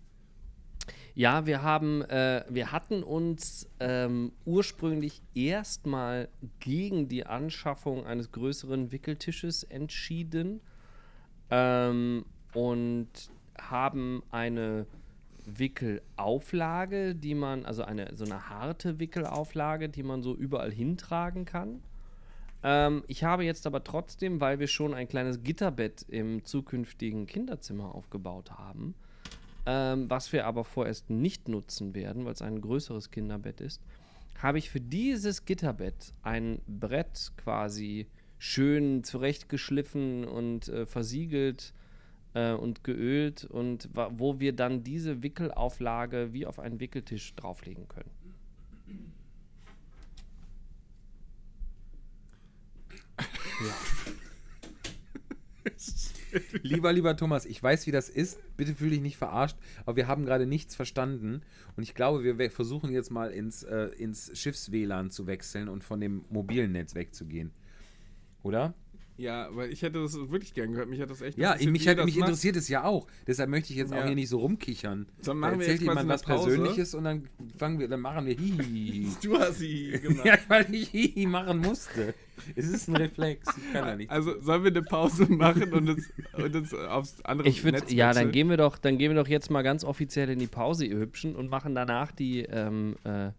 Ja, wir haben, äh, wir hatten uns ähm, ursprünglich erstmal gegen die Anschaffung eines größeren Wickeltisches entschieden ähm, und haben eine Wickelauflage, die man, also eine so eine harte Wickelauflage, die man so überall hintragen kann. Ähm, ich habe jetzt aber trotzdem, weil wir schon ein kleines Gitterbett im zukünftigen Kinderzimmer aufgebaut haben, ähm, was wir aber vorerst nicht nutzen werden, weil es ein größeres Kinderbett ist, habe ich für dieses Gitterbett ein Brett quasi schön zurechtgeschliffen und äh, versiegelt äh, und geölt und wo wir dann diese Wickelauflage wie auf einen Wickeltisch drauflegen können. Lieber, lieber Thomas, ich weiß, wie das ist. Bitte fühl dich nicht verarscht, aber wir haben gerade nichts verstanden. Und ich glaube, wir versuchen jetzt mal ins, äh, ins Schiffs-WLAN zu wechseln und von dem mobilen Netz wegzugehen. Oder? Ja, weil ich hätte das wirklich gern gehört. Mich hat das echt Ja, interessiert, mich, hat, das mich macht. interessiert es ja auch. Deshalb möchte ich jetzt auch Ja. hier nicht so rumkichern. Dann Da machen wir erzählt jetzt quasi jemand was. Persönliches und dann fangen wir, dann machen wir Hihi. Du hast sie gemacht. ja, weil ich Hihi machen musste. Es ist ein Reflex. Ich kann da nicht. Also sollen wir eine Pause machen und uns, und uns aufs andere Ich Netz ja, dann gehen wir doch, dann gehen wir doch jetzt mal ganz offiziell in die Pause, ihr Hübschen, und machen danach die, ähm, äh,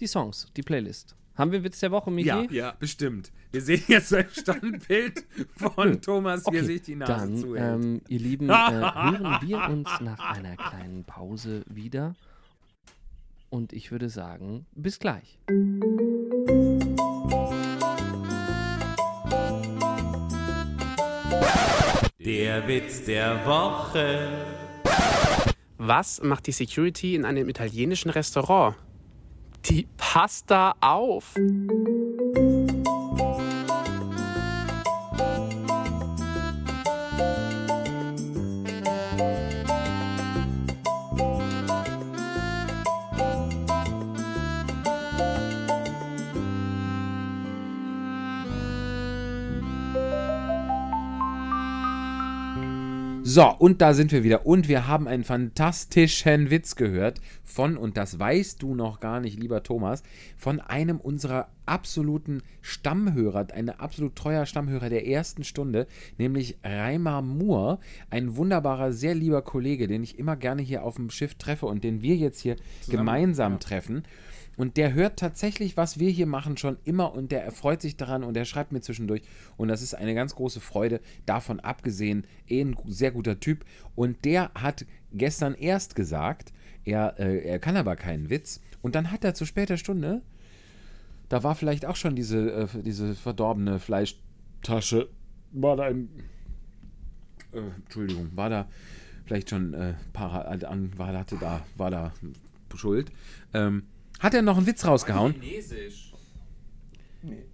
die Songs, die Playlist. Haben wir Witz der Woche, Miki? Ja, Ja. bestimmt. Wir sehen jetzt ein Standbild von Thomas, wie er sich die Nase dann, zuhält. ähm, ihr Lieben, äh, hören wir uns nach einer kleinen Pause wieder. Und ich würde sagen, bis gleich. Der Witz der Woche. Was macht die Security in einem italienischen Restaurant? Die Pasta auf. So, und da sind wir wieder. Und wir haben einen fantastischen Witz gehört von, und das weißt du noch gar nicht, lieber Thomas, von einem unserer absoluten Stammhörer, ein absolut treuer Stammhörer der ersten Stunde, nämlich Reimer Moore, ein wunderbarer, sehr lieber Kollege, den ich immer gerne hier auf dem Schiff treffe und den wir jetzt hier gemeinsam treffen. Und der hört tatsächlich, was wir hier machen, schon immer und der erfreut sich daran und der schreibt mir zwischendurch. Und das ist eine ganz große Freude. Davon abgesehen, eh ein sehr guter Typ. Und der hat gestern erst gesagt, er, äh, er kann aber keinen Witz. Und dann hat er zu später Stunde, da war vielleicht auch schon diese, äh, diese verdorbene Fleischtasche, war da im, äh, Entschuldigung, war da vielleicht schon äh, para, an, war, hatte da, war da schuld. Ähm, hat er noch einen Witz rausgehauen? Chinesisch.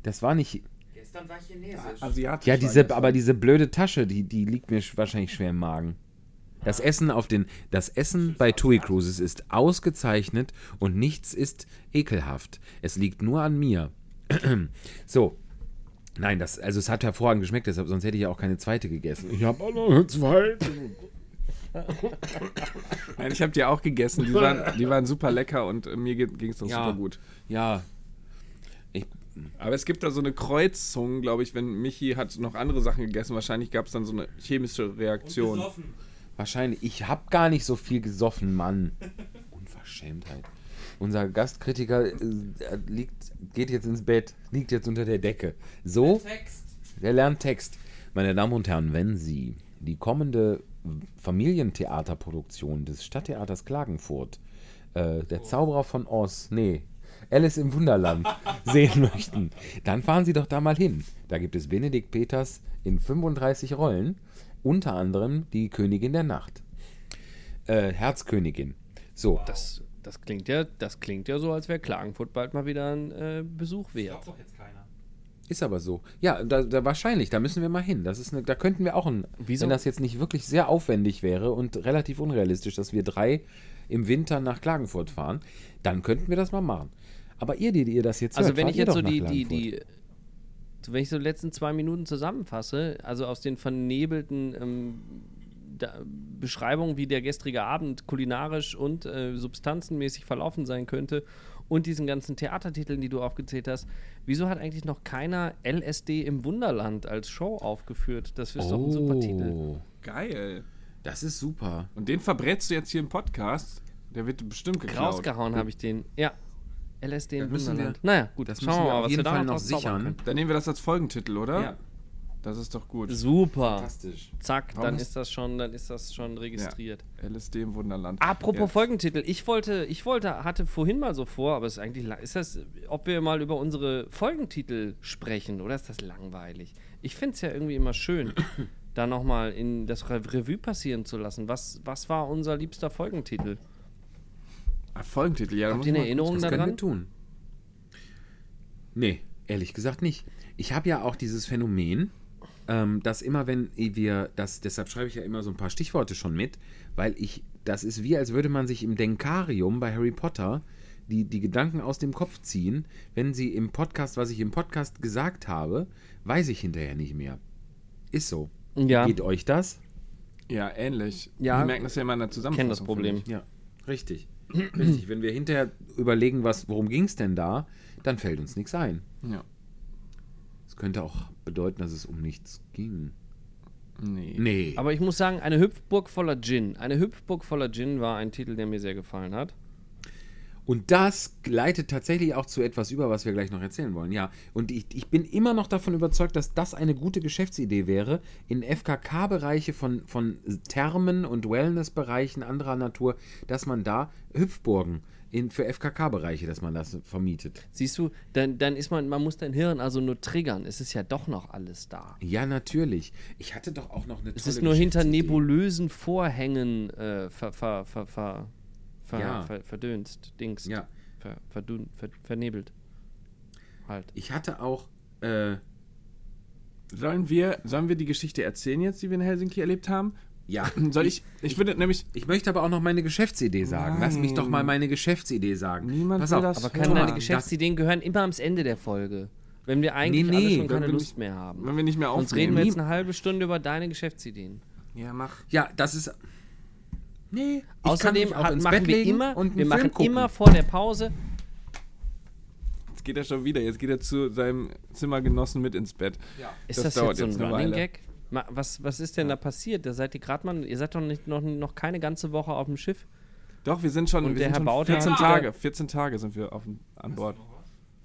Das war nicht. Gestern war Chinesisch. Asiatisch Ja, diese, aber diese blöde Tasche, die, die liegt mir sch- wahrscheinlich schwer im Magen. Das Essen auf den, das Essen bei TUI Cruises ist ausgezeichnet und nichts ist ekelhaft. Es liegt nur an mir. so, Nein, das, also es hat hervorragend geschmeckt, deshalb, sonst hätte ich ja auch keine zweite gegessen. Ich habe auch noch eine zweite. Nein, ich habe die auch gegessen. Die waren, die waren super lecker und äh, mir ging es doch Ja. super gut. Ja. Ich, Aber es gibt da so eine Kreuzung, glaube ich, wenn Michi hat noch andere Sachen gegessen. Wahrscheinlich gab es dann so eine chemische Reaktion. wahrscheinlich. Ich habe gar nicht so viel gesoffen, Mann. Unverschämtheit. Unser Gastkritiker äh, liegt, geht jetzt ins Bett, liegt jetzt unter der Decke. So, der lernt Text. Meine Damen und Herren, wenn Sie die kommende Familientheaterproduktion des Stadttheaters Klagenfurt, äh, der Zauberer von Oz, nee, Alice im Wunderland sehen möchten, dann fahren Sie doch da mal hin. Da gibt es Benedikt Peters in 35 Rollen, unter anderem die Königin der Nacht. Äh, Herzkönigin. So, Das, das, klingt ja, das klingt ja so, als wäre Klagenfurt bald mal wieder ein äh, Besuch wert. doch jetzt keiner. Ist aber so. Ja, da, da wahrscheinlich, da müssen wir mal hin. Das ist eine, da könnten wir auch ein, Wieso? wenn das jetzt nicht wirklich sehr aufwendig wäre und relativ unrealistisch, dass wir drei im Winter nach Klagenfurt fahren, dann könnten wir das mal machen. Aber ihr, die, die ihr das jetzt Also hört, wenn ich jetzt so die, die, die, wenn ich so die letzten zwei Minuten zusammenfasse, also aus den vernebelten ähm, da, Beschreibungen, wie der gestrige Abend kulinarisch und äh, substanzenmäßig verlaufen sein könnte und diesen ganzen Theatertiteln, die du aufgezählt hast, wieso hat eigentlich noch keiner LSD im Wunderland als Show aufgeführt? Das ist doch ein super Titel. Oh, Geil. das ist super. Und den verbrätst du jetzt hier im Podcast. Der wird bestimmt geklaut. Rausgehauen habe ich den. Ja. LSD im müssen wir- Wunderland. naja, gut, das schauen müssen wir mal, auf was jeden Fall noch sichern. Dann nehmen wir das als Folgentitel, oder? Ja. Das ist doch gut. Super. Fantastisch. Zack, Warum dann ist- das schon, dann ist das schon registriert. LSD im Wunderland. Apropos Ja. Folgentitel, ich wollte, ich wollte, hatte vorhin mal so vor, aber es ist eigentlich, ist das, ob wir mal über unsere Folgentitel sprechen oder ist das langweilig? Ich finde es ja irgendwie immer schön, da nochmal in das Re Revue passieren zu lassen. Was, was war unser liebster Folgentitel? Ah, Folgentitel, ja. Habt ihr ich eine Erinnerung Das können wir daran? tun. Nee, ehrlich gesagt nicht. Ich habe ja auch dieses Phänomen, ähm, dass immer, wenn wir das, deshalb schreibe ich ja immer so ein paar Stichworte schon mit, weil ich, das ist wie, als würde man sich im Denkarium bei Harry Potter die, die Gedanken aus dem Kopf ziehen. Wenn sie im Podcast, was ich im Podcast gesagt habe, weiß ich hinterher nicht mehr. Ist so. Ja, Geht euch das? Ja, ähnlich. Ja, wir merken das ja immer in der Zusammenfassung. das Problem. Ja, richtig. richtig. Wenn wir hinterher überlegen, was, worum ging es denn da, dann fällt uns nichts ein. Ja. Das könnte auch bedeuten, dass es um nichts ging. Nee. Nee. aber ich muss sagen, eine Hüpfburg voller Gin. Eine Hüpfburg voller Gin war ein Titel, der mir sehr gefallen hat. Und das leitet tatsächlich auch zu etwas über, was wir gleich noch erzählen wollen. Ja, und ich, ich bin immer noch davon überzeugt, dass das eine gute Geschäftsidee wäre, in FKK-Bereiche von, von Thermen und Wellness-Bereichen anderer Natur, dass man da Hüpfburgen in, für FKK-Bereiche, dass man das vermietet. Siehst du, dann, dann ist man, man muss dein Hirn also nur triggern. Es ist ja doch noch alles da. Ja, natürlich. Ich hatte doch auch noch eine Es ist nur hinter nebulösen Vorhängen äh, ver, ver, ver, ver, ver, Ja. ver, verdönst, Dings, Ja. ver, verdun, ver, vernebelt. Halt. Ich hatte auch. Äh, Sollen wir, sollen wir die Geschichte erzählen jetzt, die wir in Helsinki erlebt haben? Ja. Soll ich, ich würde nämlich, Ich möchte aber auch noch meine Geschäftsidee sagen. Lass mich doch mal Nein. meine Geschäftsidee sagen. Niemand Pass will auf, das Aber hören. deine das- Geschäftsideen gehören immer ans Ende der Folge. Wenn wir eigentlich Nee, alle nee, schon keine wir Lust nicht- mehr haben. wenn wir nicht mehr Sonst aufnehmen. reden wir jetzt eine halbe Stunde über deine Geschäftsideen. Ja, mach. Ja, das ist. Nee. ich kann Außerdem mich auch hat, ins machen Bett wir immer, und einen wir Film machen gucken. immer vor der Pause. Jetzt geht er schon wieder. Jetzt geht er zu seinem Zimmergenossen mit ins Bett. Ist Das das, dauert jetzt so ein jetzt Running Weile. Gag? Was, was ist denn da passiert? Da seid ihr gerade mal, ihr seid doch nicht, noch, noch keine ganze Woche auf dem Schiff. Doch, wir sind schon, Und wir der sind Herr schon Bauter 14 hat- Tage. 14 Tage sind wir auf, dem- an Bord.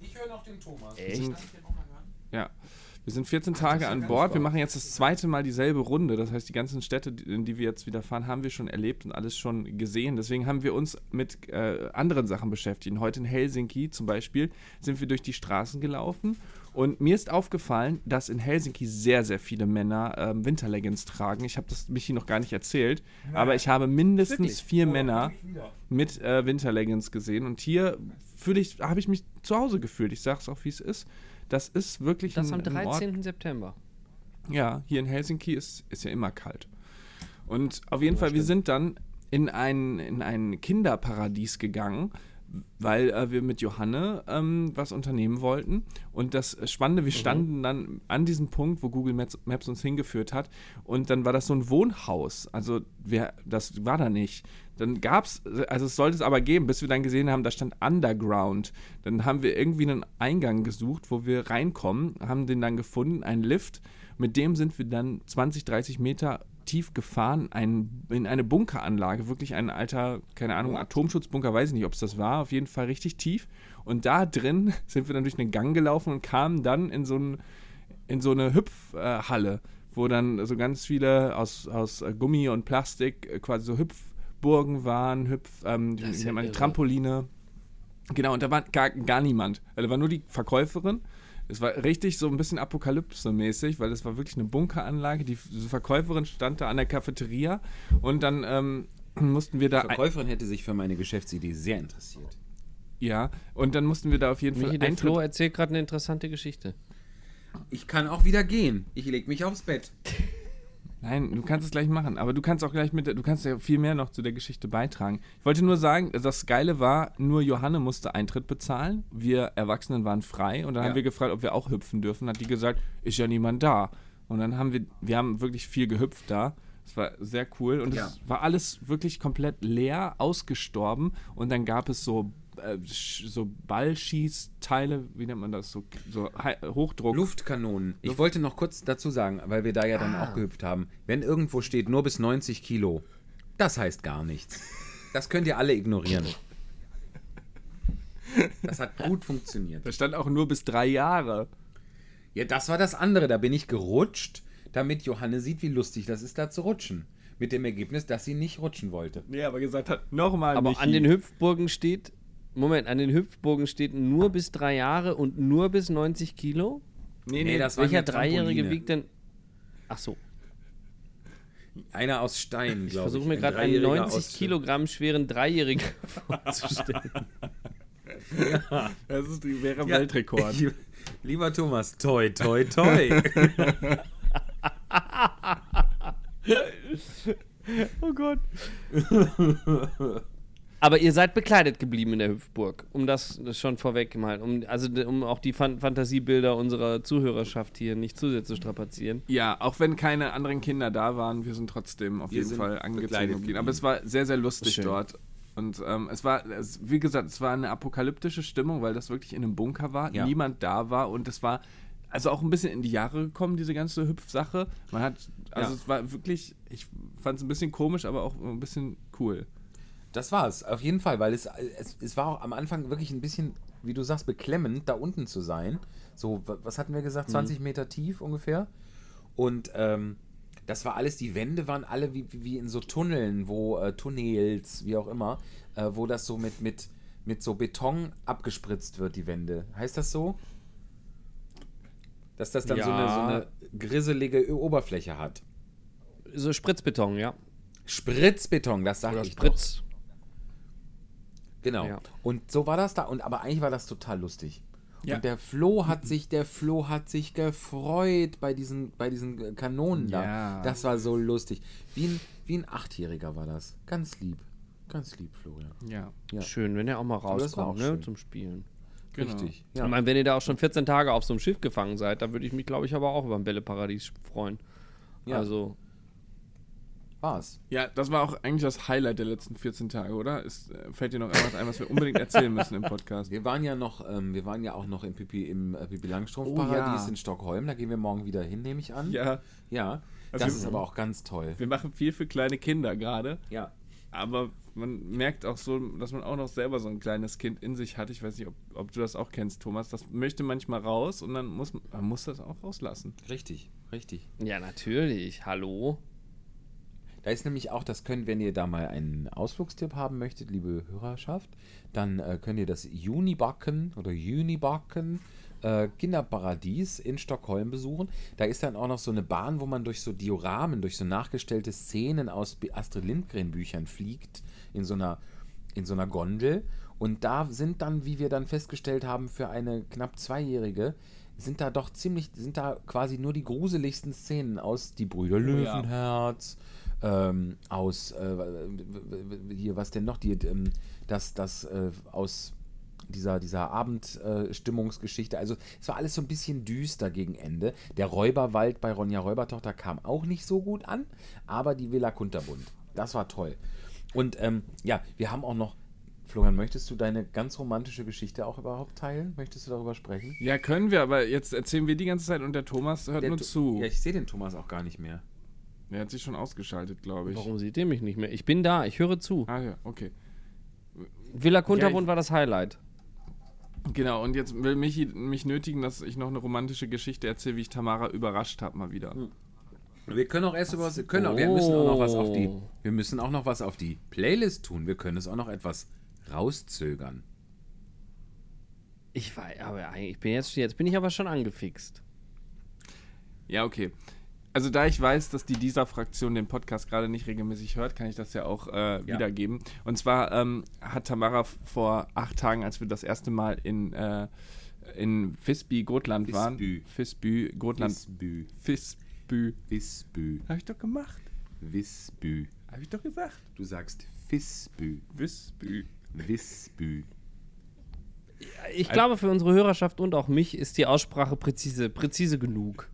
Ich höre noch den Thomas. Echt? Ja. Wir sind 14 Tage an Bord. Wir machen jetzt das zweite Mal dieselbe Runde. Das heißt, die ganzen Städte, die- in die wir jetzt wieder fahren, haben wir schon erlebt und alles schon gesehen. Deswegen haben wir uns mit äh, anderen Sachen beschäftigt. Heute in Helsinki zum Beispiel sind wir durch die Straßen gelaufen. Und mir ist aufgefallen, dass in Helsinki sehr, sehr viele Männer ähm, Winterleggings tragen. Ich habe das Michi noch gar nicht erzählt, aber ich habe mindestens vier Männer mit äh, Winterleggings gesehen. Und hier fühle ich, habe ich mich zu Hause gefühlt. Ich sage es auch, wie es ist. Das ist wirklich Das ein, am ein Ort, 13. September. ja, hier in Helsinki ist, ist ja immer kalt. Und auf jeden Fall, wir sind dann in ein, in ein Kinderparadies gegangen, weil äh, wir mit Johanne ähm, was unternehmen wollten. Und das Spannende, wir standen dann an diesem Punkt, wo Google Maps, Maps uns hingeführt hat. Und dann war das so ein Wohnhaus. Also wir, das war da nicht. Dann gab es, also es sollte es aber geben, bis wir dann gesehen haben, da stand Underground. Dann haben wir irgendwie einen Eingang gesucht, wo wir reinkommen, haben den dann gefunden, einen Lift. Mit dem sind wir dann 20, 30 Meter tief gefahren, ein, in eine Bunkeranlage, wirklich ein alter, keine Ahnung, Atomschutzbunker, weiß ich nicht, ob es das war, auf jeden Fall richtig tief. Und da drin sind wir dann durch einen Gang gelaufen und kamen dann in so, ein, in so eine Hüpfhalle, wo dann so ganz viele aus, aus äh, Gummi und Plastik äh, quasi so Hüpfburgen waren, Hüpf, ähm, wie ja irre. Trampoline. Genau, und da war gar, gar niemand. Also da war nur die Verkäuferin. Es war richtig so ein bisschen Apokalypse-mäßig, weil es war wirklich eine Bunkeranlage. Die Verkäuferin stand da an der Cafeteria und dann ähm, mussten wir da. Die Verkäuferin hätte sich für meine Geschäftsidee sehr interessiert. Ja, und dann mussten wir da auf jeden Fall Michi, der Eintritt. Flo erzählt gerade eine interessante Geschichte. Ich kann auch wieder gehen. Ich leg mich aufs Bett. Nein, du kannst es gleich machen, aber du kannst auch gleich mit, du kannst ja viel mehr noch zu der Geschichte beitragen. Ich wollte nur sagen, das Geile war, nur Johanne musste Eintritt bezahlen, wir Erwachsenen waren frei und dann Ja. haben wir gefragt, ob wir auch hüpfen dürfen. Hat die gesagt, ist ja niemand da. Und dann haben wir, wir haben wirklich viel gehüpft da. Es war sehr cool und Ja. es war alles wirklich komplett leer, ausgestorben und dann gab es so äh, so Ballschießteile, wie nennt man das, so, so Hochdruck. Luftkanonen. Ich wollte noch kurz dazu sagen, weil wir da ja dann auch gehüpft haben. Wenn irgendwo steht nur bis 90 Kilo, das heißt gar nichts. Das könnt ihr alle ignorieren. Das hat gut funktioniert. Da stand auch nur bis drei Jahre. Ja, das war das andere. Da bin ich gerutscht, damit Johanne sieht, wie lustig das ist, da zu rutschen. Mit dem Ergebnis, dass sie nicht rutschen wollte. Nee, aber gesagt hat, nochmal Aber Michi. an den Hüpfburgen steht, Moment, an den Hüpfburgen steht nur bis drei Jahre und nur bis 90 Kilo? Nee, Nee, das waren Welcher ja Dreijährige wiegt denn. Ach so, Einer aus Stein, ich glaube ich. versuche mir gerade einen Dreijähriger 90 aus- Kilogramm schweren Dreijährigen vorzustellen. Das ist die, wäre Ja, Weltrekord. ich- Lieber Thomas, toi, toi, toi. Oh Gott. Aber ihr seid bekleidet geblieben in der Hüpfburg, um das, das schon vorweg mal, um, also um auch die Fan Fantasiebilder unserer Zuhörerschaft hier nicht zu sehr zu strapazieren. Ja, auch wenn keine anderen Kinder da waren, wir sind trotzdem auf Wir jeden Fall angezogen. Aber es war sehr, sehr lustig Schön. dort. Und ähm, es war, es, wie gesagt, es war eine apokalyptische Stimmung, weil das wirklich in einem Bunker war, Ja. niemand da war und es war also auch ein bisschen in die Jahre gekommen, diese ganze Hüpfsache. Man hat, also Ja. es war wirklich, ich fand es ein bisschen komisch, aber auch ein bisschen cool. Das war es, auf jeden Fall, weil es, es, es war auch am Anfang wirklich ein bisschen, wie du sagst, beklemmend, da unten zu sein. So, wa- was hatten wir gesagt, 20 Meter tief ungefähr. Und ähm, das war alles, die Wände waren alle wie, wie in so Tunneln, wo äh, Tunnels, wie auch immer, äh, wo das so mit, mit, mit so Beton abgespritzt wird, die Wände. Heißt das so? Dass das dann so, eine, so Ja. eine grisselige Oberfläche hat. So Spritzbeton, ja. Spritzbeton, das sag Oder ich doch. Genau. Ja. Und so war das da. Und aber eigentlich war das total lustig. Ja. Und der Flo hat sich, der Flo hat sich gefreut bei diesen, bei diesen Kanonen da. Ja. Das war so lustig. Wie ein, wie ein Achtjähriger war das. Ganz lieb. Ganz lieb, Florian. Ja, Ja. Schön, wenn er auch mal rauskommt, ne, schön. zum Spielen. genau. Richtig. Ich meine, wenn ihr da auch schon 14 Tage auf so einem Schiff gefangen seid, dann würde ich mich, glaube ich, aber auch über ein Bälleparadies freuen. Ja. Also, War's. Ja, das war auch eigentlich das Highlight der letzten 14 Tage, oder? Ist, äh, fällt dir noch irgendwas ein, was wir unbedingt erzählen müssen im Podcast? Wir waren ja noch, ähm, wir waren ja auch noch im Pipi, im äh, Pipi Langstrumpf Oh, ja. in Stockholm. Da gehen wir morgen wieder hin, nehme ich an. Ja, Ja. Also das ist aber auch ganz toll. wir machen viel für kleine Kinder gerade. Ja. Aber man merkt auch so, dass man auch noch selber so ein kleines Kind in sich hat. Ich weiß nicht, ob, ob du das auch kennst, Thomas. Das möchte manchmal raus und dann muss man muss das auch rauslassen. Richtig, richtig. ja, natürlich. Hallo. Da ist nämlich auch, das können, wenn ihr da mal einen Ausflugstipp haben möchtet, liebe Hörerschaft, dann äh, könnt ihr das Unibacken oder Unibacken äh, Kinderparadies in Stockholm besuchen. Da ist dann auch noch so eine Bahn, wo man durch so Dioramen, durch so nachgestellte Szenen aus Astrid Lindgren Büchern fliegt, in so einer, in so einer Gondel. Und da sind dann, wie wir dann festgestellt haben, für eine knapp Zweijährige sind da doch ziemlich, sind da quasi nur die gruseligsten Szenen aus Die Brüder ja. Ähm, aus, äh, hier, was denn noch, die, ähm, das, das, äh, aus dieser, dieser Abendstimmungsgeschichte. also es war alles so ein bisschen düster gegen Ende. Der Räuberwald bei Ronja Räubertochter kam auch nicht so gut an, aber die Villa Kunterbund, das war toll. Und ähm, ja, wir haben auch noch Florian, möchtest du deine ganz romantische Geschichte auch überhaupt teilen? Möchtest du darüber sprechen? Ja, können wir, aber jetzt erzählen wir die ganze Zeit und der Thomas hört Der nur To- zu. Ja, ich sehe den Thomas auch gar nicht mehr. Er hat sich schon ausgeschaltet, glaube ich. Warum seht ihr mich nicht mehr? Ich bin da, ich höre zu. Ah ja, okay. Villa Kunterbund Ja, war das Highlight. Genau, und jetzt will Michi mich nötigen, dass ich noch eine romantische Geschichte erzähle, wie ich Tamara überrascht habe mal wieder. Wir können auch erst über was, können auch, wir müssen auch noch was auf die, Oh. wir müssen auch noch was auf die Playlist tun. Wir können es auch noch etwas rauszögern. Ich war, aber eigentlich- ich bin jetzt, jetzt bin ich aber schon angefixt. Ja, okay. Also da ich weiß, dass die dieser Fraktion den Podcast gerade nicht regelmäßig hört, kann ich das ja auch äh, wiedergeben. Und zwar ähm, hat Tamara vor acht Tagen, als wir das erste Mal in, äh, in Visby, Gotland waren. Visby. Visby, Gotland. Visbü. Visby. Visbü. Habe ich doch gemacht. Visbü. Habe ich doch gesagt. Du sagst Visbü. Visby. Visbü. Ich glaube, für unsere Hörerschaft und auch mich ist die Aussprache präzise, präzise genug.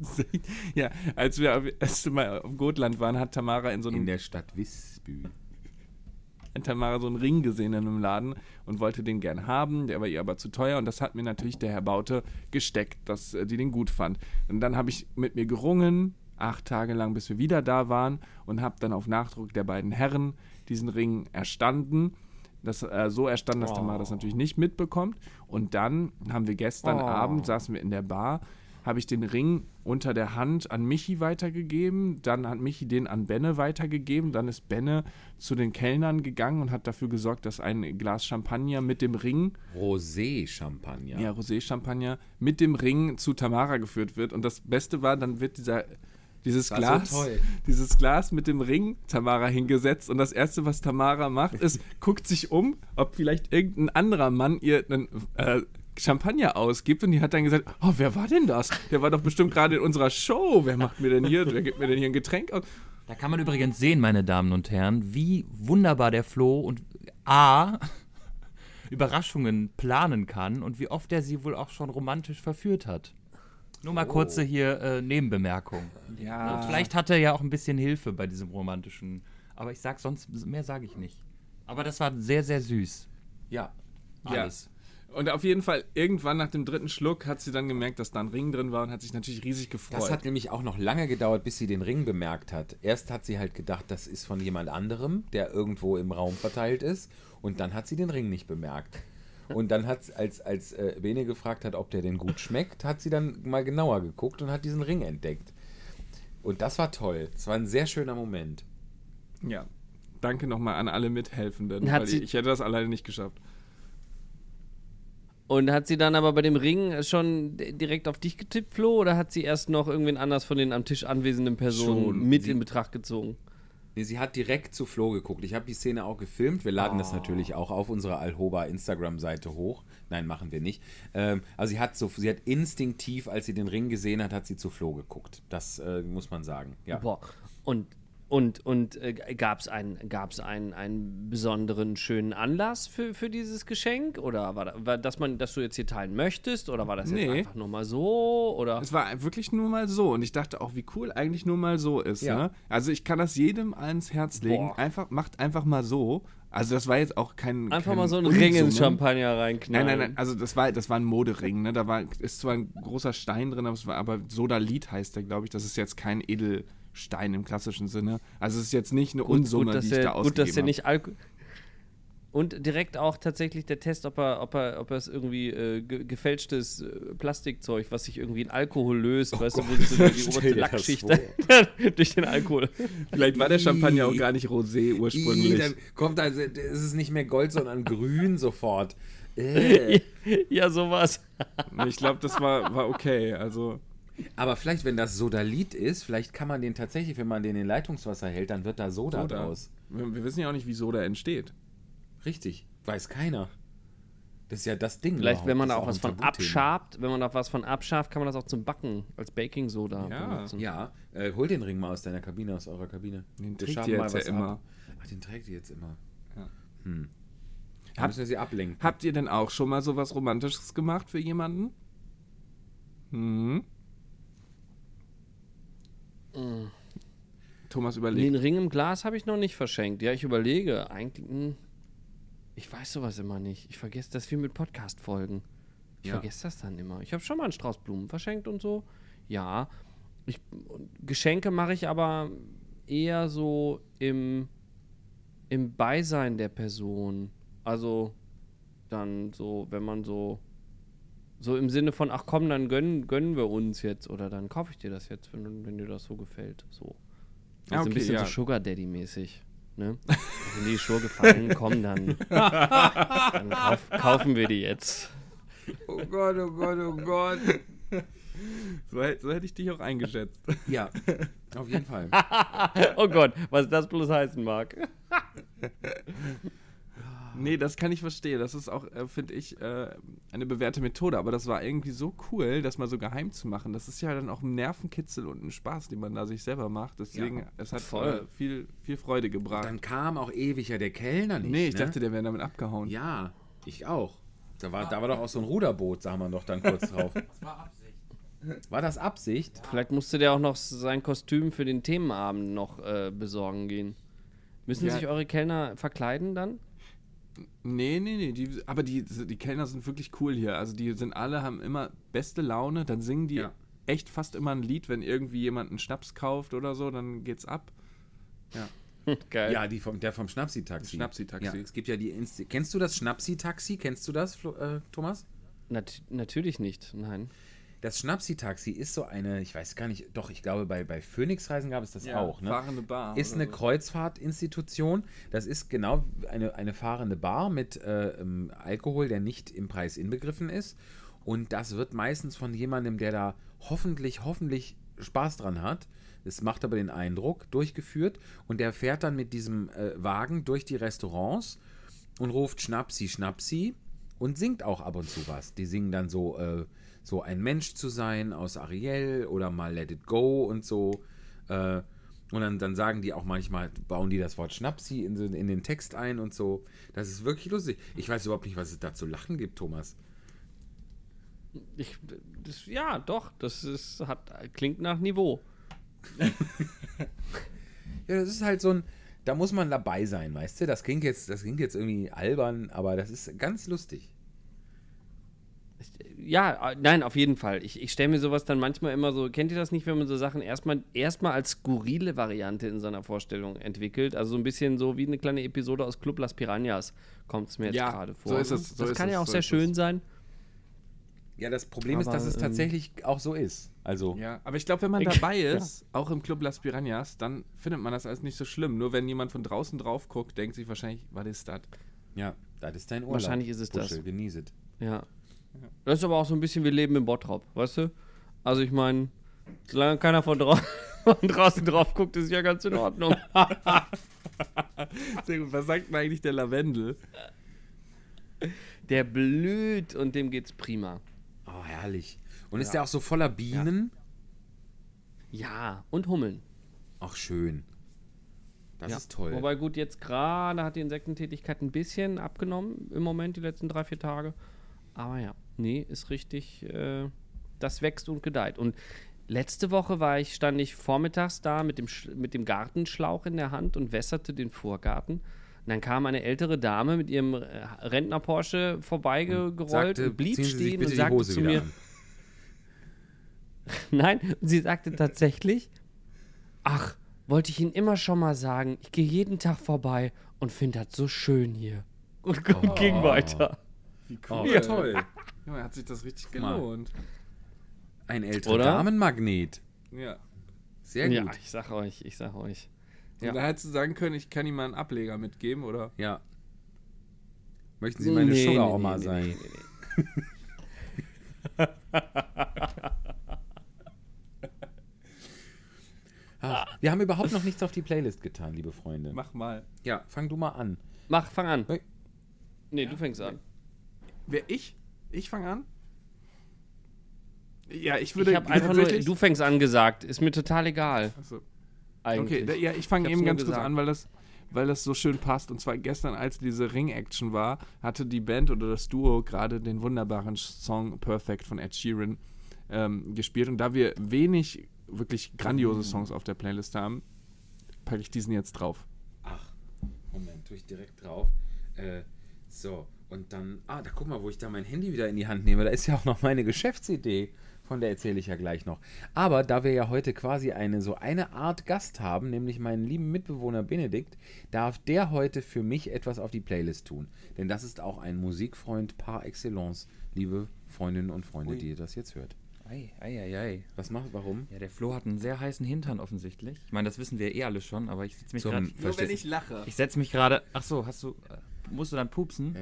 ja, als wir das erste Mal auf Gotland waren, hat Tamara in so einem In der Stadt Visbü. hat Tamara so einen Ring gesehen in einem Laden und wollte den gern haben, der war ihr aber zu teuer und das hat mir natürlich der Herr Baute gesteckt, dass äh, die den gut fand. Und dann habe ich mit mir gerungen, acht Tage lang, bis wir wieder da waren und habe dann auf Nachdruck der beiden Herren diesen Ring erstanden. Das äh, so erstanden, dass Tamara das natürlich nicht mitbekommt. Und dann haben wir gestern Oh. Abend, saßen wir in der Bar, habe ich den Ring unter der Hand an Michi weitergegeben, dann hat Michi den an Benne weitergegeben, dann ist Benne zu den Kellnern gegangen und hat dafür gesorgt, dass ein Glas Champagner mit dem Ring, Rosé-Champagner. ja, Rosé-Champagner, mit dem Ring zu Tamara geführt wird. Und das Beste war, dann wird dieser, dieses so Glas, toll. dieses Glas mit dem Ring Tamara hingesetzt und das Erste, was Tamara macht, ist, guckt sich um, ob vielleicht irgendein anderer Mann ihr einen äh, Champagner ausgibt und die hat dann gesagt, oh, wer war denn das? Der war doch bestimmt gerade in unserer Show. Wer macht mir denn hier, wer gibt mir denn hier ein Getränk aus? Da kann man übrigens sehen, meine Damen und Herren, wie wunderbar der Flo und A Überraschungen planen kann und wie oft er sie wohl auch schon romantisch verführt hat. Nur mal kurze hier äh, Nebenbemerkung. Ja, Und vielleicht hat er ja auch ein bisschen Hilfe bei diesem romantischen. Aber ich sag sonst, mehr sage ich nicht. Aber das war sehr, sehr süß. Ja. Ja. Alles. Und auf jeden Fall, irgendwann nach dem dritten Schluck hat sie dann gemerkt, dass da ein Ring drin war und hat sich natürlich riesig gefreut. Das hat nämlich auch noch lange gedauert, bis sie den Ring bemerkt hat. Erst hat sie halt gedacht, das ist von jemand anderem, der irgendwo im Raum verteilt ist. Und dann hat sie den Ring nicht bemerkt. Und dann hat als, als äh, Bene gefragt hat, ob der denn gut schmeckt, hat sie dann mal genauer geguckt und hat diesen Ring entdeckt. Und das war toll. Es war ein sehr schöner Moment. ja. Danke nochmal an alle Mithelfenden, Hat weil sie- ich, ich hätte das alleine nicht geschafft. Und hat sie dann aber bei dem Ring schon direkt auf dich getippt, Flo, oder hat sie erst noch irgendwen anders von den am Tisch anwesenden Personen Schon. mit Sie- in Betracht gezogen? Nee, sie hat direkt zu Flo geguckt. Ich habe die Szene auch gefilmt. Wir laden das natürlich auch auf unserer Alhoba Instagram-Seite hoch. Nein, machen wir nicht. Ähm, also sie hat so, sie hat instinktiv, als sie den Ring gesehen hat, hat sie zu Flo geguckt. Das äh, muss man sagen. Ja. Boah. Und, und, und äh, gab es einen, gab's einen, einen besonderen schönen Anlass für, für dieses Geschenk? Oder war, da, war das, man, dass du jetzt hier teilen möchtest? Oder war das jetzt Nee. einfach nur mal so? Oder? Es war wirklich nur mal so. Und ich dachte auch, wie cool eigentlich nur mal so ist. Ja. Ne? Also ich kann das jedem ans Herz legen. Boah. Einfach, macht einfach mal so. Also das war jetzt auch kein. Einfach kein mal so einen Ring ins Unsummen. Champagner reinknallen. Nein, nein, nein, also das war, das war ein Modering, ne? Da war, ist zwar ein großer Stein drin, aber es war aber Sodalith heißt der, glaube ich. Das ist jetzt kein Edelstein im klassischen Sinne. Also es ist jetzt nicht eine Unsumme, dass die ich der, da gut, dass ausgegeben der habe. nicht Alkohol. Und direkt auch tatsächlich der Test, ob er, ob er, ob er es irgendwie äh, ge gefälschtes äh, Plastikzeug, was sich irgendwie in Alkohol löst, weißt du, wo sich so die, oberste Lackschicht durch den Alkohol. Vielleicht war der Champagner auch gar nicht rosé ursprünglich. Dann kommt also, ist es nicht mehr Gold, sondern grün sofort. Äh. ja, sowas. Ich glaube, das war, war okay. Also Aber vielleicht, wenn das Sodalith ist, vielleicht kann man den tatsächlich, wenn man den in Leitungswasser hält, dann wird da Soda, Soda. draus. Wir, wir wissen ja auch nicht, wie Soda entsteht. Richtig. Weiß keiner. Das ist ja das Ding. Vielleicht, wenn man da auch Das was von abschabt, wenn man da was von abschafft, kann man das auch zum Backen als Baking Soda Ja. benutzen. Ja, äh, hol den Ring mal aus deiner Kabine, aus eurer Kabine. Den Wir trägt schaben ihr mal jetzt ja was immer. ab. Ach, den trägt ihr jetzt immer. Ja. Hm. Hab- müssen wir sie ablenken. Habt ihr denn auch schon mal sowas Romantisches gemacht für jemanden? Hm? Thomas Den überlegt. Ring im Glas habe ich noch nicht verschenkt. Ja, ich überlege. Eigentlich. hm, Ich weiß sowas immer nicht. Ich vergesse das wie mit Podcast-Folgen. Ich Ja. vergesse das dann immer. Ich habe schon mal einen Strauß Blumen verschenkt und so. Ja. Ich, Geschenke mache ich aber eher so im, im Beisein der Person. Also dann so, wenn man so. So im Sinne von, ach komm, dann gönnen, gönnen wir uns jetzt oder dann kaufe ich dir das jetzt, wenn, wenn dir das so gefällt. So. Also ein okay, bisschen ja. so Sugar Daddy-mäßig. Ne? Wenn die Schuhe gefallen, komm, dann, dann kauf, kaufen wir die jetzt. Oh Gott, oh Gott, oh Gott. So, so hätte ich dich auch eingeschätzt. Ja, auf jeden Fall. Oh Gott, was das bloß heißen mag. Nee, das kann ich verstehen. Das ist auch, äh, finde ich, äh, eine bewährte Methode. Aber das war irgendwie so cool, das mal so geheim zu machen. Das ist ja dann auch ein Nervenkitzel und ein Spaß, den man da sich selber macht. Deswegen, Ja, es hat voll. äh, viel, viel Freude gebracht. Dann kam auch ewig ja der Kellner nicht. nee, ich ne? dachte, der wäre damit abgehauen. Ja, ich auch. Da war, da war doch auch so ein Ruderboot, sagen wir doch dann kurz drauf. Das war Absicht. War das Absicht? Vielleicht musste der auch noch sein Kostüm für den Themenabend noch äh, besorgen gehen. Müssen Ja. sich eure Kellner verkleiden dann? Nee, nee, nee. Die, aber die, die Kellner sind wirklich cool hier. Also die sind alle, haben immer beste Laune. Dann singen die Ja. echt fast immer ein Lied, wenn irgendwie jemand einen Schnaps kauft oder so, dann geht's ab. Geil. Ja, die vom, der vom Schnapsi-Taxi. Schnapsi-Taxi. Ja, es gibt ja die Insti Kennst du das Schnapsi-Taxi? Kennst du das, Flo äh, Thomas? Nat natürlich nicht, nein. Das Schnapsi-Taxi ist so eine, ich weiß gar nicht, doch, ich glaube, bei, bei Phoenix-Reisen gab es das auch. Ne? Fahrende Bar. Ist eine so. Kreuzfahrtinstitution. Das ist genau eine, eine fahrende Bar mit äh, ähm, Alkohol, der nicht im Preis inbegriffen ist. Und das wird meistens von jemandem, der da hoffentlich, hoffentlich Spaß dran hat. Das macht aber den Eindruck, durchgeführt. Und der fährt dann mit diesem äh, Wagen durch die Restaurants und ruft Schnapsi, Schnapsi und singt auch ab und zu was. Die singen dann so, äh, so ein Mensch zu sein aus Ariel oder mal Let It Go und so. Äh, und dann, dann sagen die auch manchmal, bauen die das Wort Schnapsi in, in den Text ein und so. Das ist wirklich lustig. Ich weiß überhaupt nicht, was es da zu lachen gibt, Thomas. Ich, das, ja, doch, das ist, hat, klingt nach Niveau. Ja, das ist halt so ein, da muss man dabei sein, weißt du? Das klingt jetzt, das klingt jetzt irgendwie albern, aber das ist ganz lustig. Ja, äh, nein, auf jeden Fall. Ich, ich stelle mir sowas dann manchmal immer so, kennt ihr das nicht, wenn man so Sachen erstmal erstmal als skurrile Variante in seiner Vorstellung entwickelt? Also so ein bisschen so wie eine kleine Episode aus Club Las Piranhas kommt es mir jetzt Ja, gerade vor. so ist es, so das ist kann es, ja auch so sehr ist es. schön sein. Ja, das Problem ist, Aber, dass es ähm, tatsächlich auch so ist. Also, Ja, aber ich glaube, wenn man dabei ja. ist, auch im Club Las Piranhas, dann findet man das alles nicht so schlimm. Nur wenn jemand von draußen drauf guckt, denkt sich wahrscheinlich, was ist das? ja, das ist dein Urlaub. Wahrscheinlich ist es das. Puschel, Genieß es. Ja. Das ist aber auch so ein bisschen wie Leben im Bottrop, weißt du? Also ich meine, solange keiner von, drau von draußen drauf guckt, ist ja ganz in Ordnung. Sehr gut. Was sagt denn eigentlich der Lavendel? Der blüht und dem geht's prima. Oh, herrlich. Und ist der auch so voller Bienen? Ja, und Hummeln. Ach, schön. Das ja. ist toll. Wobei gut, jetzt gerade hat die Insektentätigkeit ein bisschen abgenommen im Moment, die letzten drei, vier Tage. Aber ja, nee, ist richtig, äh, das wächst und gedeiht. Und letzte Woche war ich, stand ich vormittags da mit dem, mit dem Gartenschlauch in der Hand und wässerte den Vorgarten. Und dann kam eine ältere Dame mit ihrem äh, Rentner-Porsche vorbeigerollt Sagte, und blieb stehen und sagte zu mir. Nein, und sie sagte tatsächlich, ach, wollte ich Ihnen immer schon mal sagen, ich gehe jeden Tag vorbei und finde das so schön hier. Und, und ging weiter. Wie Oh, cool. toll. Ja, hat sich das richtig gelohnt. Ein älterer Oder? Damenmagnet. Ja. Sehr Ja, gut. ich sag euch, ich sag euch. Und Ja. da hättest du sagen können, ich kann ihm mal einen Ableger mitgeben, oder? Ja. Möchten Sie meine Nee, Sugar Oma nee, sein? nee, nee, nee. Ach, wir haben überhaupt noch nichts auf die Playlist getan, liebe Freunde. Mach mal. Ja, fang du mal an. Mach, fang an. Nee, du fängst an. Wer ich? Ich fange an? Ja, ich würde Ich habe einfach nur, du fängst an gesagt. Ist mir total egal. Achso. Eigentlich. Okay, ja, ich fange eben ganz kurz an, weil das, weil das so schön passt. Und zwar gestern, als diese Ring-Action war, hatte die Band oder das Duo gerade den wunderbaren Song Perfect von Ed Sheeran ähm, gespielt. Und da wir wenig wirklich grandiose Songs auf der Playlist haben, packe ich diesen jetzt drauf. Ach, Moment, tue ich direkt drauf. Äh, so, und dann, ah, da guck mal, wo ich da mein Handy wieder in die Hand nehme. Da ist ja auch noch meine Geschäftsidee. Von der erzähle ich ja gleich noch. Aber da wir ja heute quasi eine so eine Art Gast haben, nämlich meinen lieben Mitbewohner Benedikt, darf der heute für mich etwas auf die Playlist tun. Denn das ist auch ein Musikfreund par excellence, liebe Freundinnen und Freunde, die ihr das jetzt hört. Ei, ei, ei, ei. Was macht, warum? Ja, der Flo hat einen sehr heißen Hintern offensichtlich. Ich meine, das wissen wir eh alle schon, aber ich setze mich gerade. Verstehst- lache. Ich setze mich gerade. Ach so, hast du. äh, Musst du dann pupsen?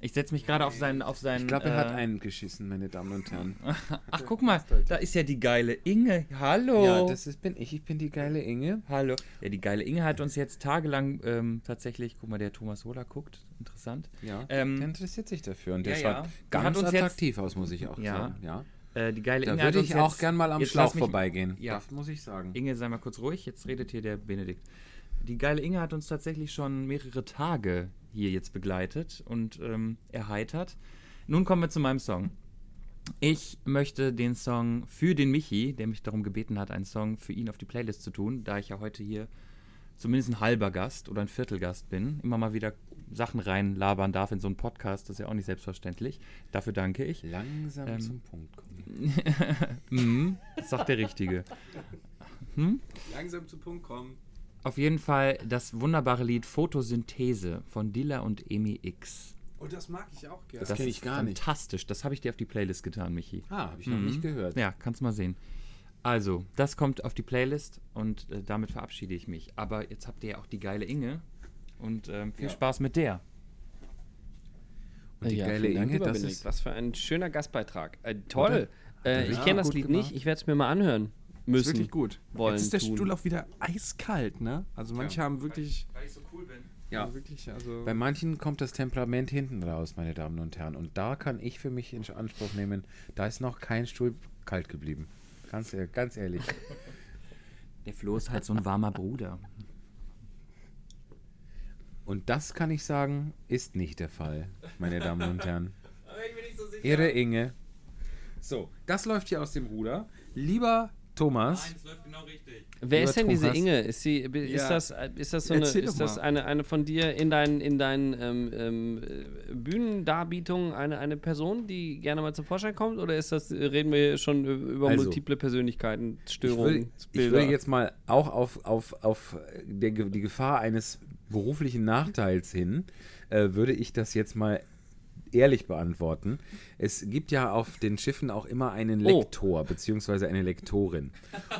Ich setze mich gerade auf seinen. Auf seinen Ich glaube, er hat äh, einen geschissen, meine Damen und Herren. Ach, guck mal, da ist ja die geile Inge. Hallo. Ja, das ist, bin ich. Ich bin die geile Inge. Hallo. Ja, die geile Inge hat uns jetzt tagelang ähm, tatsächlich, guck mal, der Thomas Wohler guckt, interessant. Ja, Ähm, der interessiert sich dafür und der ja, schaut ja. Ganz hat uns jetzt- attraktiv aus, muss ich auch Ja. sagen. Ja. Äh, die geile Da Inge würde hat ich auch jetzt- gern mal am Schlauch mich- vorbeigehen. Ja. Das muss ich sagen. Inge, sei mal kurz ruhig, jetzt redet hier der Benedikt. Die geile Inge hat uns tatsächlich schon mehrere Tage hier jetzt begleitet und ähm, erheitert. Nun kommen wir zu meinem Song. Ich möchte den Song für den Michi, der mich darum gebeten hat, einen Song für ihn auf die Playlist zu tun, da ich ja heute hier zumindest ein halber Gast oder ein Viertelgast bin, immer mal wieder Sachen reinlabern darf in so einen Podcast, das ist ja auch nicht selbstverständlich. Dafür danke ich. Langsam Ähm. zum Punkt kommen. Das sagt der Richtige. Langsam zu Punkt kommen. Auf jeden Fall das wunderbare Lied Photosynthese von Dilla und Emi X. Und das mag ich auch gerne. Das kenn ich ist gar nicht. fantastisch. Das habe ich dir auf die Playlist getan, Michi. Ah, habe ich noch nicht gehört. Ja, kannst mal sehen. Also, das kommt auf die Playlist und äh, damit verabschiede ich mich. Aber jetzt habt ihr ja auch die geile Inge und ähm, viel Spaß mit der. Und die Ja, geile Dank, Inge, das ist. Was für ein schöner Gastbeitrag. Äh, toll. Äh, ich Ja, kenne das Lied gemacht. nicht. Ich werde es mir mal anhören ist müssen. wirklich gut. wollen, Jetzt ist der tun. Stuhl auch wieder eiskalt, ne? Also manche haben wirklich, Weil ich so cool bin. Ja. also wirklich, also Bei manchen kommt das Temperament hinten raus, meine Damen und Herren. Und da kann ich für mich in Anspruch nehmen, da ist noch kein Stuhl kalt geblieben. Ganz, ganz ehrlich. Der Flo ist halt so ein warmer Bruder. Und das kann ich sagen, ist nicht der Fall, meine Damen und Herren. Ihre Inge. So, das läuft hier aus dem Ruder. Lieber Thomas, läuft genau richtig. Wer Lieber ist denn diese Thomas. Inge? Ist, sie, ist, Ja. das, ist das so eine, Erzähl ist das eine, eine von dir in deinen, in deinen ähm, ähm, äh, Bühnendarbietungen eine, eine Person, die gerne mal zum Vorschein kommt? Oder ist das, reden wir hier schon über Also, multiple Persönlichkeiten, ich Störungen, würde, ich würde jetzt mal auch auf, auf, auf der, die Gefahr eines beruflichen Nachteils hin, äh, würde ich das jetzt mal ehrlich beantworten. Es gibt ja auf den Schiffen auch immer einen Oh. Lektor beziehungsweise eine Lektorin.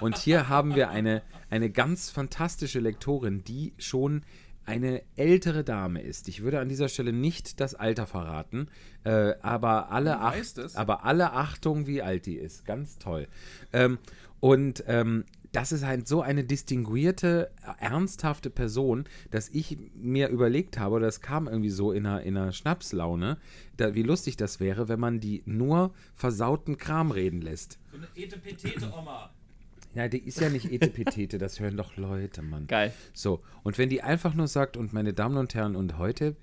Und hier haben wir eine, eine ganz fantastische Lektorin, die schon eine ältere Dame ist. Ich würde an dieser Stelle nicht das Alter verraten, äh, aber, alle Ach- aber alle Achtung, wie alt die ist. Ganz toll. Ähm, und ähm, das ist halt so eine distinguierte, ernsthafte Person, dass ich mir überlegt habe, oder das kam irgendwie so in einer, in einer Schnapslaune, da, wie lustig das wäre, wenn man die nur versauten Kram reden lässt. So eine Etepetete-Oma. Ja, die ist ja nicht Etepetete, das hören doch Leute, Mann. Geil. So, und wenn die einfach nur sagt, und meine Damen und Herren, und heute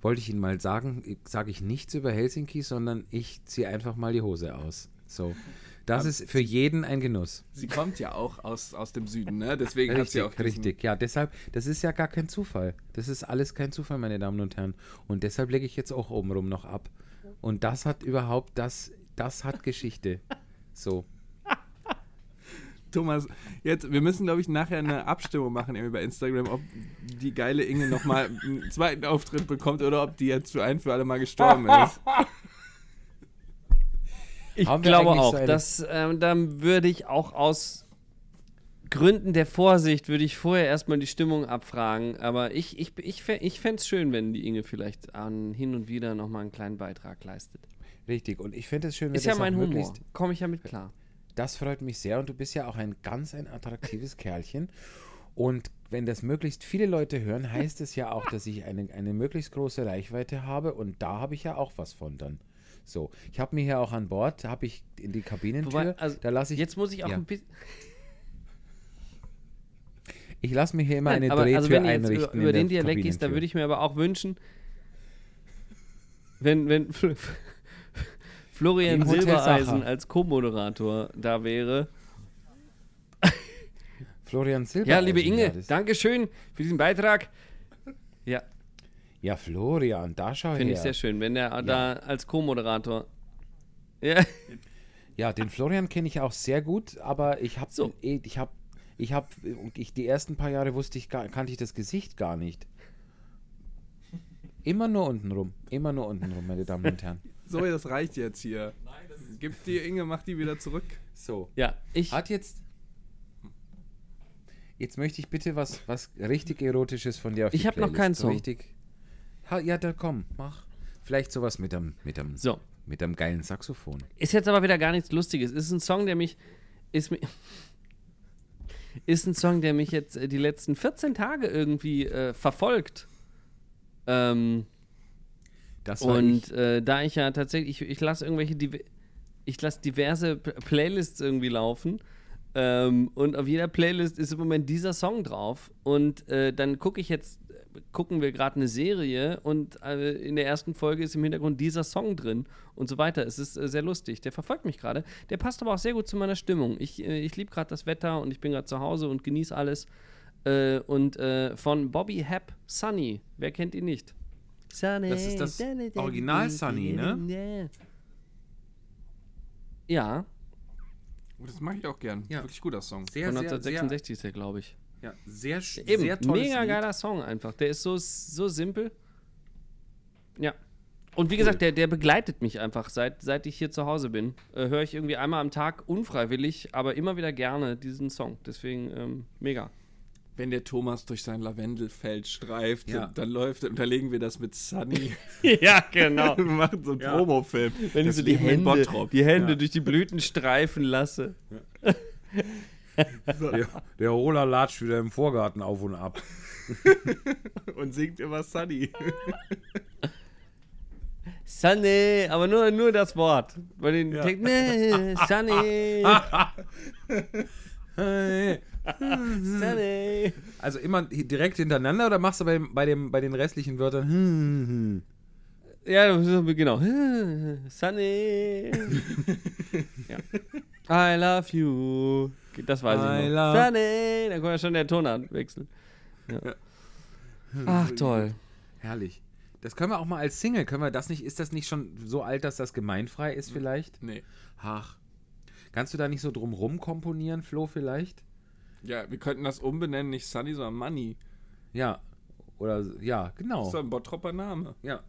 wollte ich Ihnen mal sagen, sage ich nichts über Helsinki, sondern ich ziehe einfach mal die Hose aus. So, das ist für jeden ein Genuss. sie kommt ja auch aus, aus dem Süden, ne? Deswegen hat sie Richtig, auch richtig. Ja, deshalb, das ist ja gar kein Zufall. Das ist alles kein Zufall, meine Damen und Herren. Und deshalb lege ich jetzt auch obenrum noch ab. Und das hat überhaupt, das, das hat Geschichte. So. Thomas, jetzt, wir müssen, glaube ich, nachher eine Abstimmung machen bei Instagram, ob die geile Inge nochmal einen zweiten Auftritt bekommt oder ob die jetzt für ein für alle Mal gestorben ist. Ich Haben glaube auch, so dass ähm, dann würde ich auch aus Gründen der Vorsicht würde ich vorher erstmal die Stimmung abfragen. Aber ich, ich, ich, ich fände es schön, wenn die Inge vielleicht an, hin und wieder nochmal einen kleinen Beitrag leistet. Richtig. Und ich finde es schön, wenn Ist ja das mein auch Humor. Komme ich ja mit klar. Das freut mich sehr und du bist ja auch ein ganz ein attraktives Kerlchen. Und wenn das möglichst viele Leute hören, heißt es ja auch, dass ich eine, eine möglichst große Reichweite habe und da habe ich ja auch was von dann. So, ich habe mir hier auch an Bord, habe ich in die Kabinentür, Wobei, also, da lasse ich, Jetzt muss ich auch ja. ein bisschen. ich lasse mir hier immer Nein, eine aber Drehtür also wenn einrichten. über, über den Dialekt gehst, da würde ich mir aber auch wünschen, wenn, wenn Fl Florian. Silbereisen als Co-Moderator da wäre. Florian Silber. Ja, liebe Inge, das- Dankeschön für diesen Beitrag. Ja, Ja, Florian, da schau finde ich sehr schön, wenn er da als Co-Moderator. Ja, Ja, den Florian kenne ich auch sehr gut, aber ich habe So. ich habe ich habe ich die ersten paar Jahre wusste ich gar, kannte ich das Gesicht gar nicht. Immer nur untenrum, immer nur untenrum, meine Damen und Herren. So, das reicht jetzt hier. Gib die Inge, mach die wieder zurück. So. ja ich. Hat jetzt Jetzt möchte ich bitte was was richtig erotisches von dir auf Ich die hab noch keinen So Song. Richtig. Ja, da komm, mach. Vielleicht sowas mit dem mit dem So. mit dem geilen Saxophon. Ist jetzt aber wieder gar nichts Lustiges. Ist ein Song, der mich. Ist, mi- ist ein Song, der mich jetzt äh, die letzten 14 Tage irgendwie äh, verfolgt. Ähm, Das war und ich. äh, da ich ja tatsächlich, ich, ich lasse irgendwelche, ich lasse diverse Playlists irgendwie laufen. Ähm, und auf jeder Playlist ist im Moment dieser Song drauf. Und äh, dann gucke ich jetzt, gucken wir gerade eine Serie und äh, in der ersten Folge ist im Hintergrund dieser Song drin und so weiter. Es ist äh, sehr lustig. Der verfolgt mich gerade. Der passt aber auch sehr gut zu meiner Stimmung. Ich, äh, ich liebe gerade das Wetter und ich bin gerade zu Hause und genieße alles. Äh, und äh, von Bobby Hap Sunny. Wer kennt ihn nicht? Sunny. Das ist das Original Sunny, ne? Ja, Oh, das mag ich auch gern. Ja. Wirklich guter Song. Sehr, von sehr, sehr, 1966 ist der, glaube ich. Ja, sehr, sch- Eben, sehr tolles mega Lied. geiler Song einfach. Der ist so, so simpel. Ja. Und wie gesagt, der, der begleitet mich einfach, seit, seit ich hier zu Hause bin. Äh, Höre ich irgendwie einmal am Tag unfreiwillig, aber immer wieder gerne diesen Song. Deswegen ähm, mega. Wenn der Thomas durch sein Lavendelfeld streift, Ja. dann läuft, unterlegen wir das mit Sunny. ja, genau. wir machen so einen Promofilm. Wenn Das ich so die Leben Hände, die Hände durch die Blüten streifen lasse. Der, der Roller latscht wieder im Vorgarten auf und ab. Und singt immer Sunny. Sunny, aber nur, nur das Wort. Weil den Text, nee, Sunny, Sunny. Also immer direkt hintereinander oder machst du bei, bei, dem, bei den restlichen Wörtern. Ja, genau. Sunny. ja. I love you. Das weiß I ich noch. Sunny. Da kommt ja schon der Tonart wechseln. Ja. Ach, toll. Herrlich. Das können wir auch mal als Single, können wir das nicht, ist das nicht schon so alt, dass das gemeinfrei ist vielleicht? Nee. Ach. Kannst du da nicht so drumrum komponieren, Flo, vielleicht? Ja, wir könnten das umbenennen, nicht Sunny, sondern Money. Ja. Oder, ja, Das genau. ist doch ein Bottropper Name. Ja.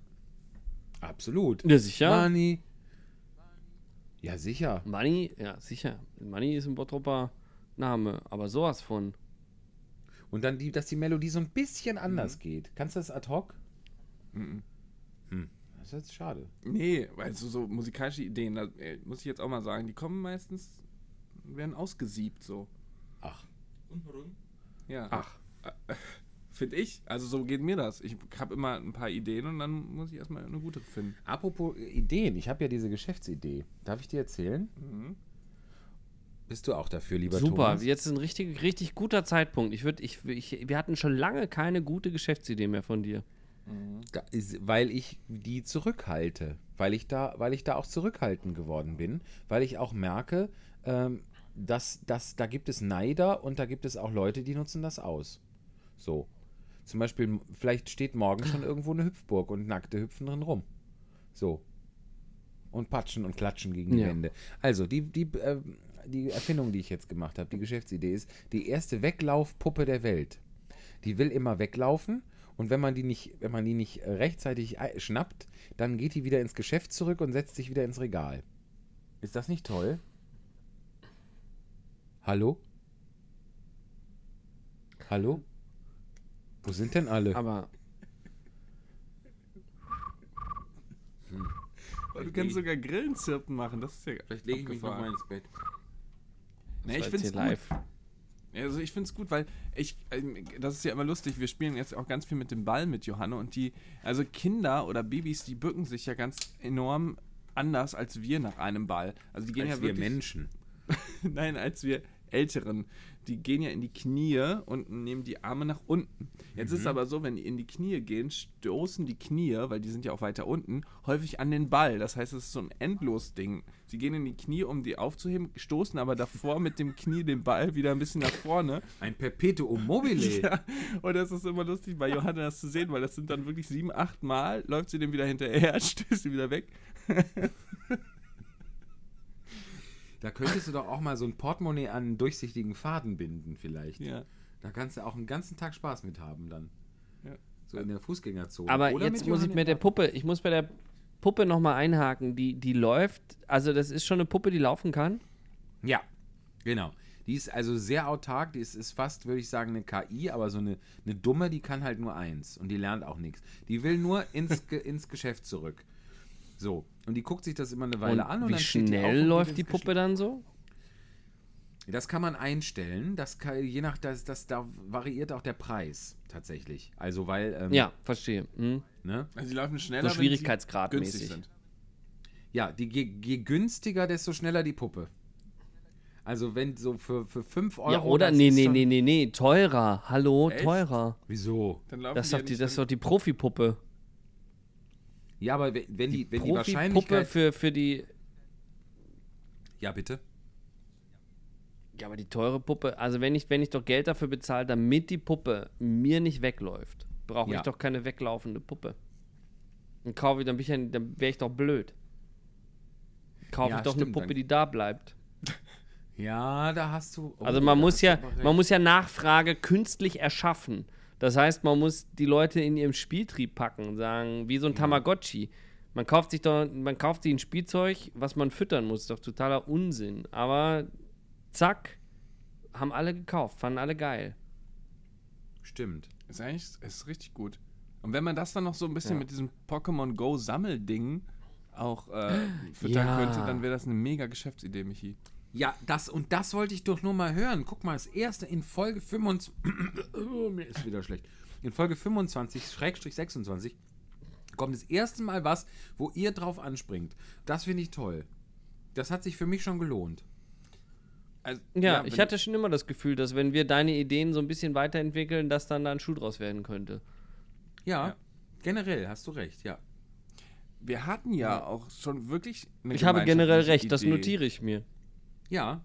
Absolut. Ja, sicher. Money. Ja, sicher. Money, ja, sicher. Money ist ein Bottropper Name, aber sowas von. Und dann, die, dass die Melodie so ein bisschen anders geht. Kannst du das ad hoc? Mhm. Hm. Das ist jetzt schade. Nee, weil so, so musikalische Ideen, da äh, muss ich jetzt auch mal sagen, die kommen meistens, werden ausgesiebt so. Ach. Ja. Ach. Finde ich. Also so geht mir das. Ich habe immer ein paar Ideen und dann muss ich erstmal eine gute finden. Apropos Ideen, ich habe ja diese Geschäftsidee. Darf ich dir erzählen? Mhm. Bist du auch dafür, lieber Super, Thomas? jetzt ist ein richtig, richtig guter Zeitpunkt. Ich würd, ich, ich, wir hatten schon lange keine gute Geschäftsidee mehr von dir. Da ist, weil ich die zurückhalte, weil ich da, weil ich da auch zurückhaltend geworden bin, weil ich auch merke, ähm, dass, dass da gibt es Neider und da gibt es auch Leute, die nutzen das aus. So. Zum Beispiel, vielleicht steht morgen schon irgendwo eine Hüpfburg und Nackte hüpfen drin rum. So. Und patschen und klatschen gegen die Ja. Wände. Also, die, die, äh, die Erfindung, die ich jetzt gemacht habe, die Geschäftsidee ist, die erste Weglaufpuppe der Welt. Die will immer weglaufen und wenn man die nicht, wenn man die nicht äh, rechtzeitig ei- schnappt, dann geht die wieder ins Geschäft zurück und setzt sich wieder ins Regal. Ist das nicht toll? Hallo? Hallo? Wo sind denn alle? Aber Du kannst sogar Grillenzirpen machen, das ist ja Vielleicht lege ich mich nochmal ins Bett. Nee, ich war jetzt finde es hier gut. live. Also ich finde es gut, weil ich, ähm, das ist ja immer lustig, wir spielen jetzt auch ganz viel mit dem Ball mit Johanne und die, also Kinder oder Babys, die bücken sich ja ganz enorm anders als wir nach einem Ball. Also die gehen Als ja wir wirklich, Menschen. Nein, als wir Älteren. Die gehen ja in die Knie und nehmen die Arme nach unten. Jetzt Mhm. ist aber so, wenn die in die Knie gehen, stoßen die Knie, weil die sind ja auch weiter unten, häufig an den Ball. Das heißt, es ist so ein Endlos-Ding. Sie gehen in die Knie, um die aufzuheben, stoßen aber davor mit dem Knie den Ball wieder ein bisschen nach vorne. Ein Perpetuum mobile. Ja, und das ist immer lustig, bei Johanna das zu sehen, weil das sind dann wirklich sieben, acht Mal, läuft sie dem wieder hinterher, stößt sie wieder weg. Da könntest du doch auch mal so ein Portemonnaie an einen durchsichtigen Faden binden, vielleicht. Ja. Da kannst du auch einen ganzen Tag Spaß mit haben dann. Ja. So in der Fußgängerzone. Aber Oder jetzt muss ich mit der Puppe, ich muss bei der Puppe nochmal einhaken. Die, die läuft, also das ist schon eine Puppe, die laufen kann. Ja, genau. Die ist also sehr autark, die ist, ist fast, würde ich sagen, eine KI, aber so eine, eine dumme, die kann halt nur eins und die lernt auch nichts. Die will nur ins, ins Geschäft zurück. So, und die guckt sich das immer eine Weile Und an und wie dann die schnell und geht läuft die. Puppe dann so? Das kann man einstellen, das kann, je nach, das, das, da variiert auch der Preis tatsächlich. Also weil, ähm, Ja, verstehe. Hm. ne? Also die laufen schneller, So wenn sie Schwierigkeitsgradmäßig. günstig sind. Ja, die, je, je günstiger, desto schneller die Puppe. Also wenn so für, für 5 Euro. Ja, oder? Nee, nee, nee, nee, nee, teurer. Hallo, Echt? teurer. Wieso? Das ist die doch die, das ist doch die Profipuppe. Ja, aber wenn, wenn die, wenn die Wahrscheinlichkeit... für, für die. ja, bitte. Ja, aber die teure Puppe, also wenn ich, wenn ich doch Geld dafür bezahle, damit die Puppe mir nicht wegläuft, brauche Ja. ich doch keine weglaufende Puppe. Dann kaufe ich, dann, ich ja, dann wäre ich doch blöd. Kaufe Ja, ich doch stimmt, eine Puppe, die da bleibt. Ja, da hast du... oh, Also man muss ja, man muss ja Nachfrage künstlich erschaffen. Das heißt, man muss die Leute in ihrem Spieltrieb packen und sagen, wie so ein Tamagotchi. Man kauft sich doch, man kauft sich ein Spielzeug, was man füttern muss, doch totaler Unsinn. Aber zack, haben alle gekauft, fanden alle geil. Stimmt. Ist eigentlich ist richtig gut. Und wenn man das dann noch so ein bisschen Ja. mit diesem Pokémon Go Sammelding auch äh, füttern Ja. könnte, dann wäre das eine mega Geschäftsidee, Michi. Ja, das und das wollte ich doch nur mal hören. Guck mal, das erste in Folge 25. Oh, mir ist wieder schlecht. In Folge 25, Schrägstrich 26, kommt das erste Mal was, wo ihr drauf anspringt. Das finde ich toll. Das hat sich für mich schon gelohnt. Also, Ja, ich wenn- hatte schon immer das Gefühl, dass wenn wir deine Ideen so ein bisschen weiterentwickeln, dass dann da ein Schuh draus werden könnte. Ja, Ja. generell hast du recht, ja. Wir hatten ja auch schon wirklich eine Ich habe generell recht, das Idee. notiere ich mir. Ja.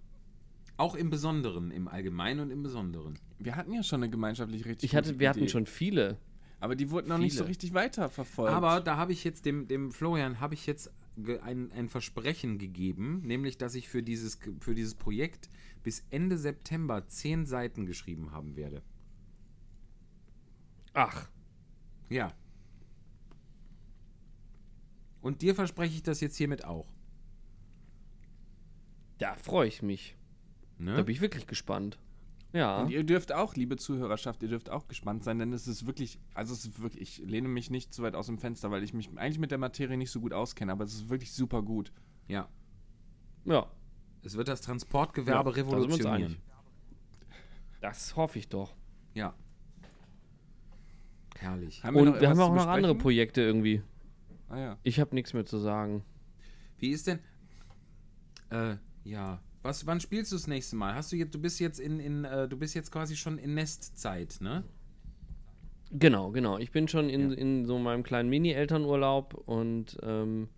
Auch im Besonderen, im Allgemeinen und im Besonderen. Wir hatten ja schon eine gemeinschaftlich richtig Ich hatte, gute wir hatten Idee. schon viele. Aber die wurden noch nicht so viele. richtig weiterverfolgt. Aber da habe ich jetzt dem, dem Florian habe ich jetzt ge- ein, ein Versprechen gegeben, nämlich dass ich für dieses, für dieses Projekt bis Ende September zehn Seiten geschrieben haben werde. Ach, Ja. Und dir verspreche ich das jetzt hiermit auch. Da freue ich mich. Ne? Da bin ich wirklich gespannt. Ja. Und ihr dürft auch, liebe Zuhörerschaft, ihr dürft auch gespannt sein, denn es ist wirklich, also es ist wirklich, ich lehne mich nicht zu weit aus dem Fenster, weil ich mich eigentlich mit der Materie nicht so gut auskenne, aber es ist wirklich super gut. ja. Ja, Es wird das Transportgewerbe Ja, wir revolutionieren. das hoffe ich doch. Ja. Herrlich. Haben Und noch wir haben auch noch andere? Projekte irgendwie. Ah ja. Ich habe nichts mehr zu sagen. Wie ist denn. Äh, ja. Was, wann spielst du das nächste Mal? Hast du jetzt, du bist jetzt in, in äh, du bist jetzt quasi schon in Nestzeit, ne? Genau, genau. Ich bin schon in, Ja. in so meinem kleinen Mini-Elternurlaub und ähm,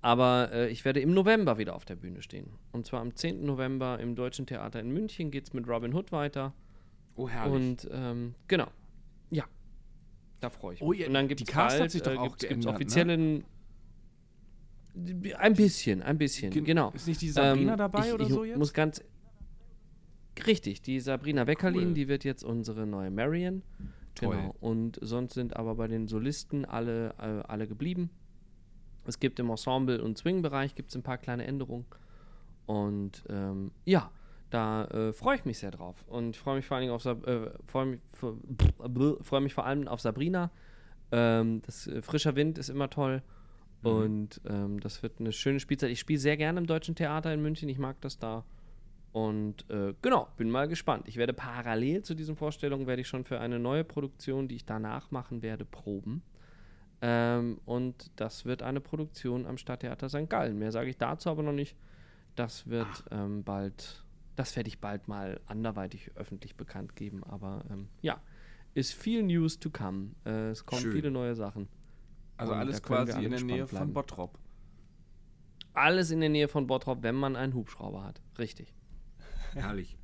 aber äh, ich werde im November wieder auf der Bühne stehen. Und zwar am 10. November im Deutschen Theater in München geht es mit Robin Hood weiter. Oh, herrlich. Und ähm, genau. Ja. Da freue ich mich. Oh, ihr- und dann gibt es Cast hat bald, sich doch äh, gibt's, gibt's geändert, ne? Ein bisschen, ein bisschen, Gen- genau. Ist nicht die Sabrina Ähm, dabei ich, oder ich so jetzt? muss ganz richtig, die Sabrina Weckerlin, Cool. die wird jetzt unsere neue Marion. Toll. Genau. Und sonst sind aber bei den Solisten alle, äh, alle geblieben. Es gibt im Ensemble- und Swing-Bereich gibt's ein paar kleine Änderungen. Und ähm, ja, da äh, freue ich mich sehr drauf. Und freue mich vor allen Dingen auf Sab äh, freue mich, freue mich vor allem auf Sabrina. Ähm, das äh, frischer Wind ist immer toll. Und ähm, das wird eine schöne Spielzeit. Ich spiele sehr gerne im Deutschen Theater in München. Ich mag das da. Und äh, genau, bin mal gespannt. Ich werde parallel zu diesen Vorstellungen, werde ich schon für eine neue Produktion, die ich danach machen werde, proben. Ähm, und das wird eine Produktion am Stadttheater St. Gallen. Mehr sage ich dazu aber noch nicht. Das wird ähm, bald, das werde ich bald mal anderweitig öffentlich bekannt geben. Aber ähm, ja, ist viel News to come. Äh, es kommen Schön. viele neue Sachen. Also Und alles quasi in der Nähe von bleiben. Bottrop. Alles in der Nähe von Bottrop, wenn man einen Hubschrauber hat. Richtig. Herrlich.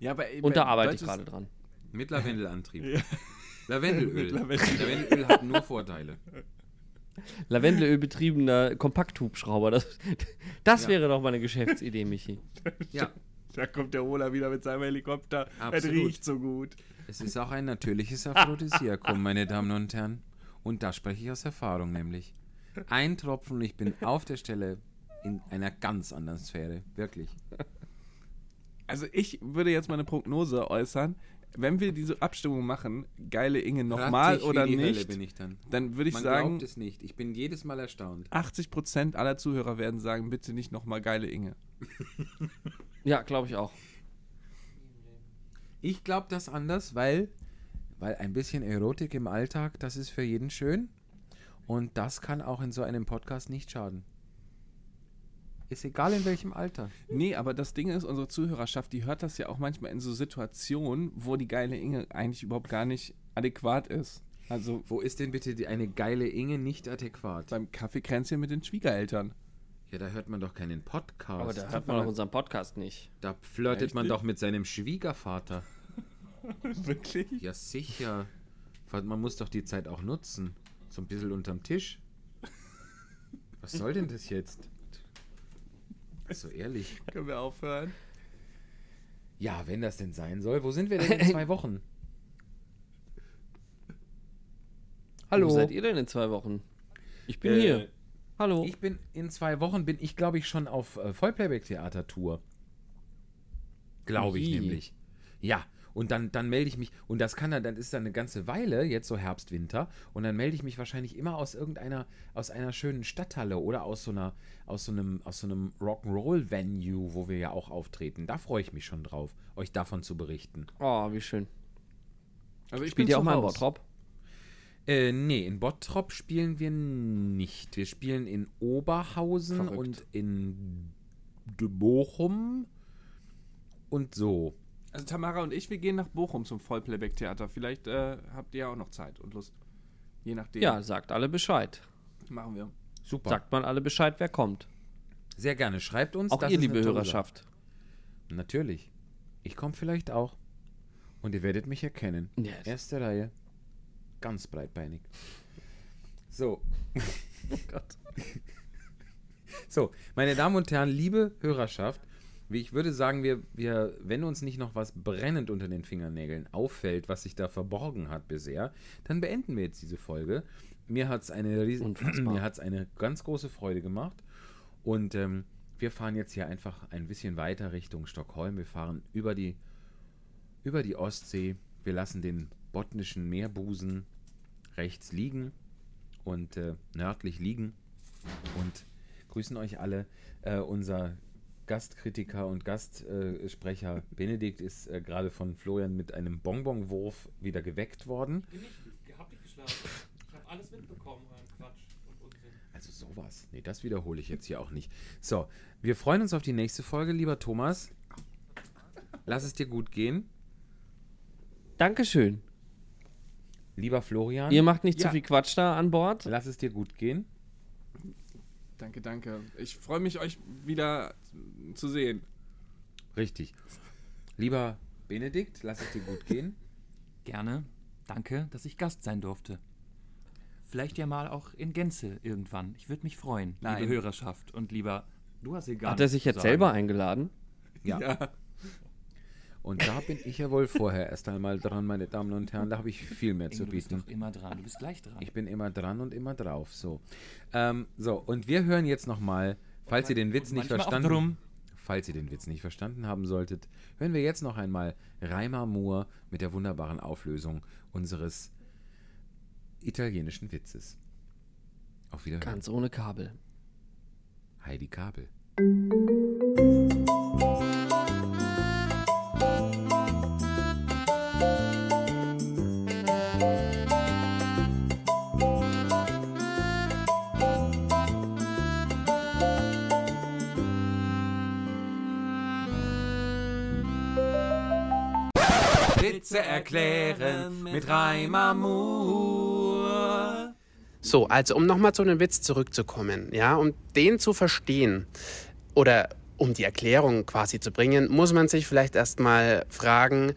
Ja, aber Und da arbeite ich gerade dran. Mit Lavendelantrieb. Lavendelöl. Mit Lavendel. Lavendelöl hat nur Vorteile. Lavendelöl betriebener Kompakthubschrauber. Das, das Ja. wäre doch mal eine Geschäftsidee, Michi. Ja, Da kommt der Ola wieder mit seinem Helikopter. Absolut. so gut. es ist auch ein natürliches Aphrodisiakum, meine Damen und Herren. Und da spreche ich aus Erfahrung nämlich. Ein Tropfen und ich bin auf der Stelle in einer ganz anderen Sphäre. Wirklich. Also ich würde jetzt mal eine Prognose äußern. Wenn wir diese Abstimmung machen, geile Inge nochmal oder nicht, bin ich dann. dann würde ich Man sagen, glaubt es nicht. Ich bin jedes Mal erstaunt. 80% aller Zuhörer werden sagen, bitte nicht nochmal geile Inge. Ja, glaube ich auch. Ich glaube das anders, weil, weil ein bisschen Erotik im Alltag, das ist für jeden schön. Und das kann auch in so einem Podcast nicht schaden. Ist egal in welchem Alter. Nee, aber das Ding ist, unsere Zuhörerschaft, die hört das ja auch manchmal in so Situationen, wo die geile Inge eigentlich überhaupt gar nicht adäquat ist. Also Wo ist denn bitte die, eine geile Inge nicht adäquat? beim Kaffeekränzchen mit den Schwiegereltern. Ja, da hört man doch keinen Podcast. Aber da hört man auch unseren Podcast nicht. Da flirtet Echt man doch mit seinem Schwiegervater. Wirklich? Ja, sicher. Man muss doch die Zeit auch nutzen. So ein bisschen unterm Tisch. Was soll denn das jetzt? So ehrlich. Können wir aufhören? Ja, wenn das denn sein soll. Wo sind wir denn in zwei Wochen? Wo seid ihr denn in zwei Wochen? Ich bin Äh, hier. Hallo. Ich bin in zwei Wochen, bin ich glaube ich schon auf äh, Vollplayback-Theater-Tour. Glaube ich nämlich. Ja, und dann, dann melde ich mich, und das kann dann, dann ist dann eine ganze Weile, jetzt so Herbst, Winter, und dann melde ich mich wahrscheinlich immer aus irgendeiner, aus einer schönen Stadthalle oder aus so einer, aus so einem, aus so einem Rock'n'Roll-Venue, wo wir ja auch auftreten. Da freue ich mich schon drauf, euch davon zu berichten. oh, wie schön. Also ich Spielt bin ihr auch mal in. Bottrop? Äh, nee, in Bottrop spielen wir nicht. Wir spielen in Oberhausen Verrückt. und in D- Bochum und so. Also Tamara und ich, wir gehen nach Bochum zum Vollplayback-Theater. Vielleicht äh, habt ihr ja auch noch Zeit und Lust. Je nachdem. Ja, sagt alle Bescheid. Machen wir. Super. Sagt mal alle Bescheid, wer kommt. Sehr gerne. Schreibt uns. Auch das ihr, liebe Hörerschaft. Natürlich. Ich komme vielleicht auch. Und ihr werdet mich erkennen. Ja. Erste Reihe. Ganz breitbeinig. So. Oh Gott. So, meine Damen und Herren, liebe Hörerschaft, ich würde sagen, wir, wir, wenn uns nicht noch was brennend unter den Fingernägeln auffällt, was sich da verborgen hat bisher, dann beenden wir jetzt diese Folge. Mir hat es eine, riesen- Unfassbar. mir hat's eine ganz große Freude gemacht. Und ähm, wir fahren jetzt hier einfach ein bisschen weiter Richtung Stockholm. Wir fahren über die, über die Ostsee. Wir lassen den botnischen Meerbusen rechts liegen und äh, nördlich liegen und grüßen euch alle. Äh, unser Gastkritiker und Gastsprecher Benedikt ist äh, gerade von Florian mit einem Bonbonwurf wieder geweckt worden. Bin ich, hab ich geschlafen. Ich habe alles mitbekommen an Quatsch und Unsinn. Also sowas. Nee, das wiederhole ich jetzt hier auch nicht. So, wir freuen uns auf die nächste Folge, lieber Thomas. Lass es dir gut gehen. Dankeschön. Lieber Florian, Ihr macht nicht Ja. zu viel Quatsch da an Bord. lass es dir gut gehen. Danke, danke. Ich freue mich, euch wieder zu sehen. Richtig. Lieber Benedikt, lass es dir gut gehen. Gerne. Danke, dass ich Gast sein durfte. Vielleicht ja mal auch in Gänze irgendwann. Ich würde mich freuen, Nein. liebe Hörerschaft und lieber. Du hast egal. Hat er sich jetzt selber eingeladen? Ja. Und da bin ich ja wohl vorher erst einmal dran, meine Damen und Herren. Da habe ich viel mehr zu Du bist bieten. doch immer dran. Du bist gleich dran. Ich bin immer dran und immer drauf. So, ähm, so und wir hören jetzt noch mal, falls ihr den Witz nicht verstanden, drum. falls ihr den Witz nicht verstanden haben solltet, hören wir jetzt noch einmal Reimer Moore mit der wunderbaren Auflösung unseres italienischen Witzes. Auf Wiederhören. Ganz ohne Kabel. Heidi Kabel. Erklären mit Reimamur. So, also um nochmal zu einem Witz zurückzukommen, ja, um den zu verstehen oder um die Erklärung quasi zu bringen, muss man sich vielleicht erstmal fragen,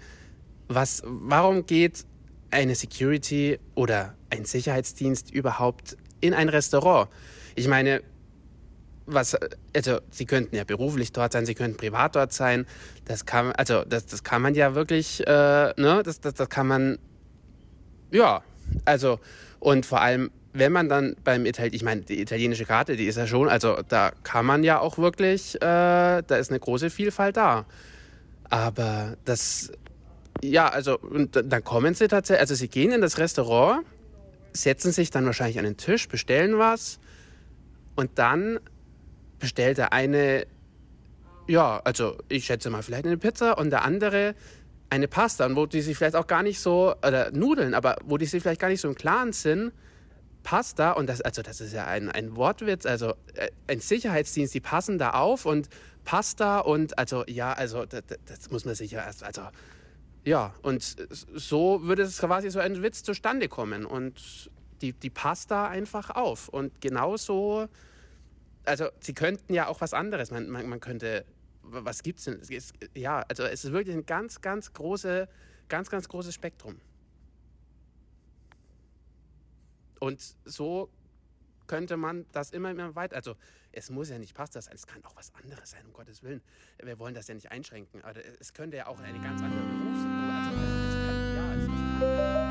was, warum geht eine Security oder ein Sicherheitsdienst überhaupt in ein Restaurant? Ich meine, was, also sie könnten ja beruflich dort sein, sie könnten privat dort sein. Das kann, also das, das kann man ja wirklich, äh, ne, das, das, das kann man, ja, also und vor allem, wenn man dann beim Italien, ich meine, die italienische Karte, die ist ja schon, also da kann man ja auch wirklich, äh, da ist eine große Vielfalt da. Aber das, ja, also und dann kommen sie tatsächlich, also sie gehen in das Restaurant, setzen sich dann wahrscheinlich an den Tisch, bestellen was und dann bestellt. Der eine, ja, also ich schätze mal vielleicht eine Pizza und der andere eine Pasta und wo die sich vielleicht auch gar nicht so, oder Nudeln, aber wo die sich vielleicht gar nicht so im Klaren sind, Pasta, und das, also das ist ja ein, ein Wortwitz, also äh, ein Sicherheitsdienst, die passen da auf und Pasta und also ja, also das, das muss man sich ja erst, also ja, und so würde es quasi so ein Witz zustande kommen und die, die passt da einfach auf. Und genauso, also sie könnten ja auch was anderes, man, man, man könnte, was gibt's denn, es ist, ja, also es ist wirklich ein ganz, ganz große, ganz, ganz großes Spektrum. Und so könnte man das immer, immer weiter. Also es muss ja nicht Pasta sein, es kann auch was anderes sein, um Gottes Willen. Wir wollen das ja nicht einschränken. Aber es könnte ja auch eine ganz andere Berufs... Also es kann, ja, es kann